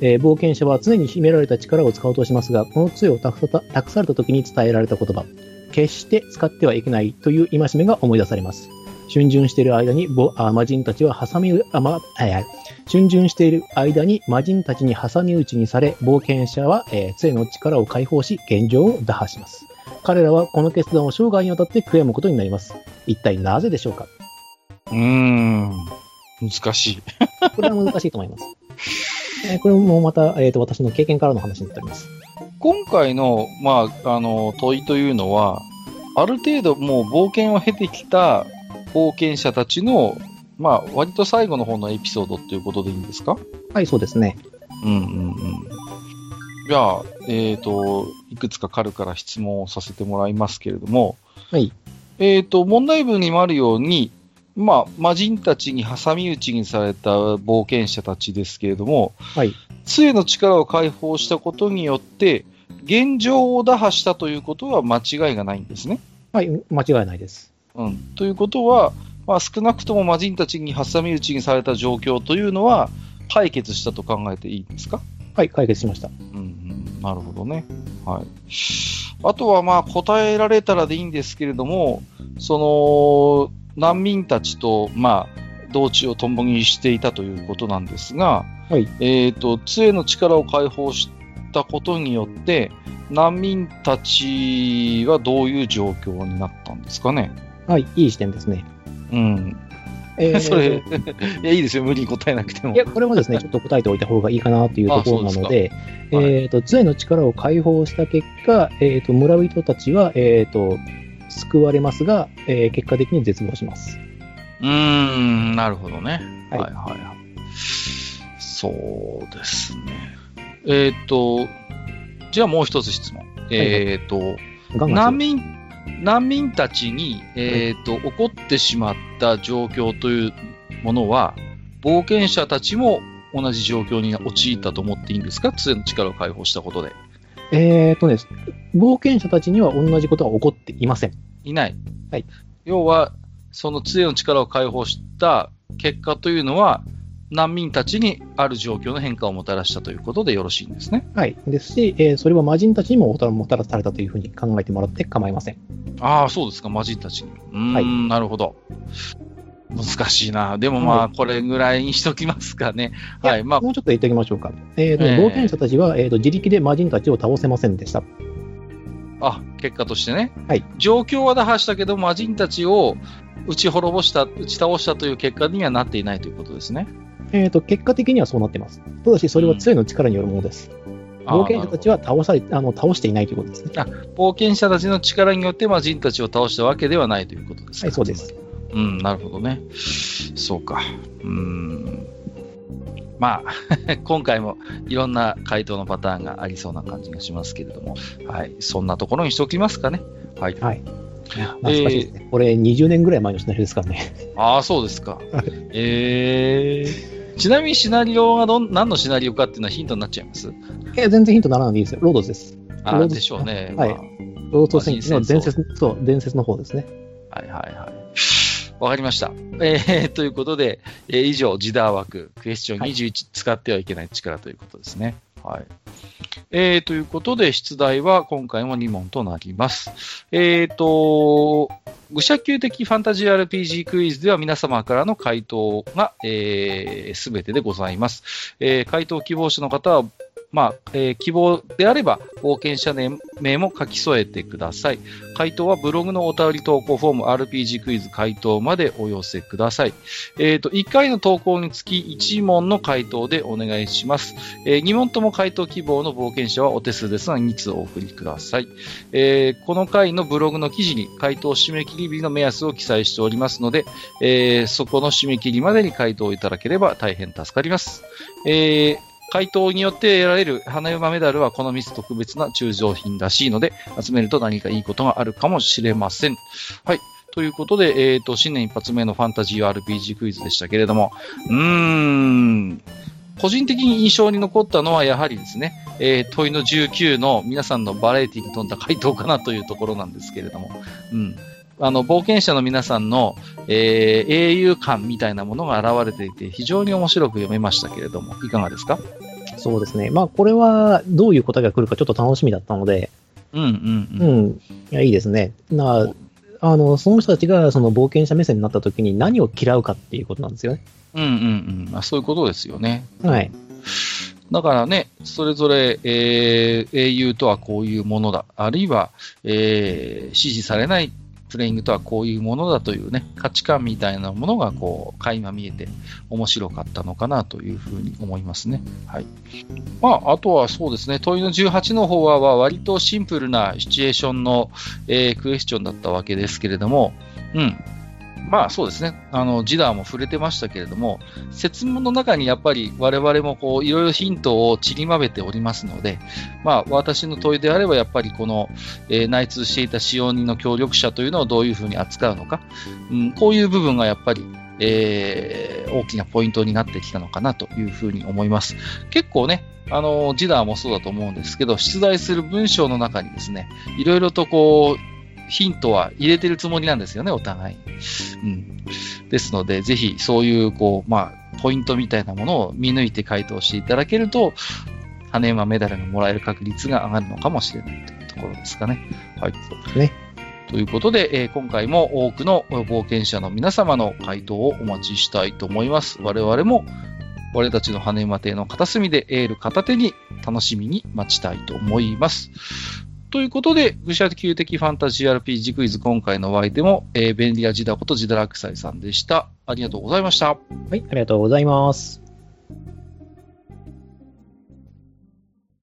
えー冒険者は常に秘められた力を使おうとしますが、この杖を託された時に伝えられた言葉、決して使ってはいけないという戒めが思い出されます。春巡している間にぼあ魔人たちは挟み、あ、ま、はいはい。春巡している間に魔人たちに挟み撃ちにされ、冒険者は、えー杖の力を解放し、現状を打破します。彼らはこの決断を生涯にわたって悔やむことになります。一体なぜでしょうか？うーん。難しい。これは難しいと思います。えーこれもまた、えーと、私の経験からの話になっております。今回の、まあ、あの、問いというのは、ある程度もう冒険を経てきた冒険者たちの、まあ、割と最後の方のエピソードっていうことでいいんですか？はい、そうですね。うんうんうん。じゃあ、えっ、と、いくつか軽から質問をさせてもらいますけれども、はい。えっ、と、問題文にもあるように、まあ、魔人たちに挟み撃ちにされた冒険者たちですけれども、はい。杖の力を解放したことによって、現状を打破したということは間違いがないんですね。はい、間違いないです。うん。ということは、まあ、少なくとも魔人たちに挟み撃ちにされた状況というのは、解決したと考えていいんですか？はい、解決しました。うんうん、なるほどね。はい。あとはまあ答えられたらでいいんですけれども、その難民たちとまあ同地を共にしていたということなんですが、はい。えっ、と、杖の力を解放したことによって、難民たちはどういう状況になったんですかね？はい、いい視点ですね。うん。えー それ、いや、いいですよ。無理に答えなくてもい。や、これもですね、ちょっと答えておいた方がいいかなというところなので、すかはいえっ、と、杖の力を解放した結果、えっ、と、村人たちは、えっ、と、救われますが、えー結果的に絶望します。うーん、なるほどね。はいはいはいはい。そうですね。えっ、と、じゃあもう一つ質問。えっ、と、ガンガン難民、難民たちに、えっ、と、起こってしまった状況というものは、冒険者たちも同じ状況に陥ったと思っていいんですか？杖の力を解放したことで。えっ、とね、冒険者たちには同じことは起こっていません。いない。はい。要は、その杖の力を解放した結果というのは、難民たちにある状況の変化をもたらしたということでよろしいんですね。はい。ですし、えーそれは魔人たちにももたもたらされたというふうに考えてもらって構いません。ああ、そうですか、魔人たちに。うーん、はいなるほど。難しいな。でもまあ、はこれぐらいにしときますかね。はい。まあ、もうちょっと言っておきましょうか。えーとえー冒険者たちは、えーと自力で魔人たちを倒せませんでした。あ、結果としてね。はい。状況は打破したけど、魔人たちを打ち滅ぼした、打ち倒したという結果にはなっていないということですね。えーと結果的にはそうなってます。ただし、それは杖の力によるものです。あー冒険者たちは倒されあの倒していないということですね。冒険者たちの力によって魔人たちを倒したわけではないということですかはい、そうです。。うん、なるほどね。そうか。うーん。まあ、今回もいろんな回答のパターンがありそうな感じがしますけれども、はい。そんなところにしておきますかね。はい。はい。懐かしいですね。これ20年ぐらい前のシナリオですからね。ああ、そうですかはい。えー、ちなみにシナリオがどん何のシナリオかっていうのはヒントになっちゃいます？いや、全然ヒントならないでいいですよ。ロードズです。ああ、でしょうね。はいまあロード戦記の伝説、そう、伝説の方ですね。はいはいはい。わかりました。えー、ということで、えー以上、ジダー枠、クエスチョン21、使ってはいけない力ということですね。はい。えー、ということで、出題は今回も2問となります。えーと、愚者級的ファンタジー RPG クイズでは皆様からの回答が、えー、全てでございます。えー回答希望者の方は、まあ、えー希望であれば、冒険者名も書き添えてください。回答はブログのお便り投稿フォーム RPG クイズ回答までお寄せください。えっ、と、1回の投稿につき1問の回答でお願いします。え2問とも回答希望の冒険者はお手数ですが2通お送りください。えーこの回のブログの記事に回答締め切り日の目安を記載しておりますので、えそこの締め切りまでに回答いただければ大変助かります。え回答によって得られる花山メダルはこのミス特別な中上品らしいので、集めると何かいいことがあるかもしれません。はい。ということで、えっ、ー、と、新年一発目のファンタジー RPG クイズでしたけれども、うーん、個人的に印象に残ったのはやはりですね、えー、問いの19の皆さんのバラエティに富んだ回答かなというところなんですけれども、うん。あの、冒険者の皆さんの、えー、英雄感みたいなものが現れていて、非常に面白く読めましたけれども、いかがですか？そうですね。まあ、これは、どういう答えが来るかちょっと楽しみだったので、うんうんうん。うん。いや、いいですね。なあの、その人たちがその冒険者目線になった時に何を嫌うかっていうことなんですよね。うんうんうん。まあ、そういうことですよね。はい。だからね、それぞれ、えー、英雄とはこういうものだ。あるいは、えー、支持されないプレイングとはこういうものだというね、価値観みたいなものがこう、垣間見えて面白かったのかなというふうに思いますね。はい。まあ、あとはそうですね、問いの18の方は割とシンプルなシチュエーションの、えー、クエスチョンだったわけですけれども、うん。まあそうですね。あの、ジダーも触れてましたけれども、説問の中にやっぱり我々もこう、いろいろヒントを散りまべておりますので、まあ私の問いであればやっぱりこの、えー、内通していた使用人の協力者というのをどういうふうに扱うのか、うん、こういう部分がやっぱり、えー、大きなポイントになってきたのかなというふうに思います。結構ね、あの、ジダーもそうだと思うんですけど、出題する文章の中にですね、いろいろとこう、ヒントは入れてるつもりなんですよね、お互いうん。ですので、ぜひそういう、こう、まあ、ポイントみたいなものを見抜いて回答していただけると、羽馬メダルがもらえる確率が上がるのかもしれないというところですかね。はい。そうですね。ということで、えー、今回も多くの冒険者の皆様の回答をお待ちしたいと思います。我々も、俺たちの羽馬亭の片隅でエール片手に楽しみに待ちたいと思います。ということで、愚者級的ファンタジー RPG クイズ今回のお相手も、えー、便利屋ジダことジダラクサイさんでした。ありがとうございました。はい、ありがとうございます。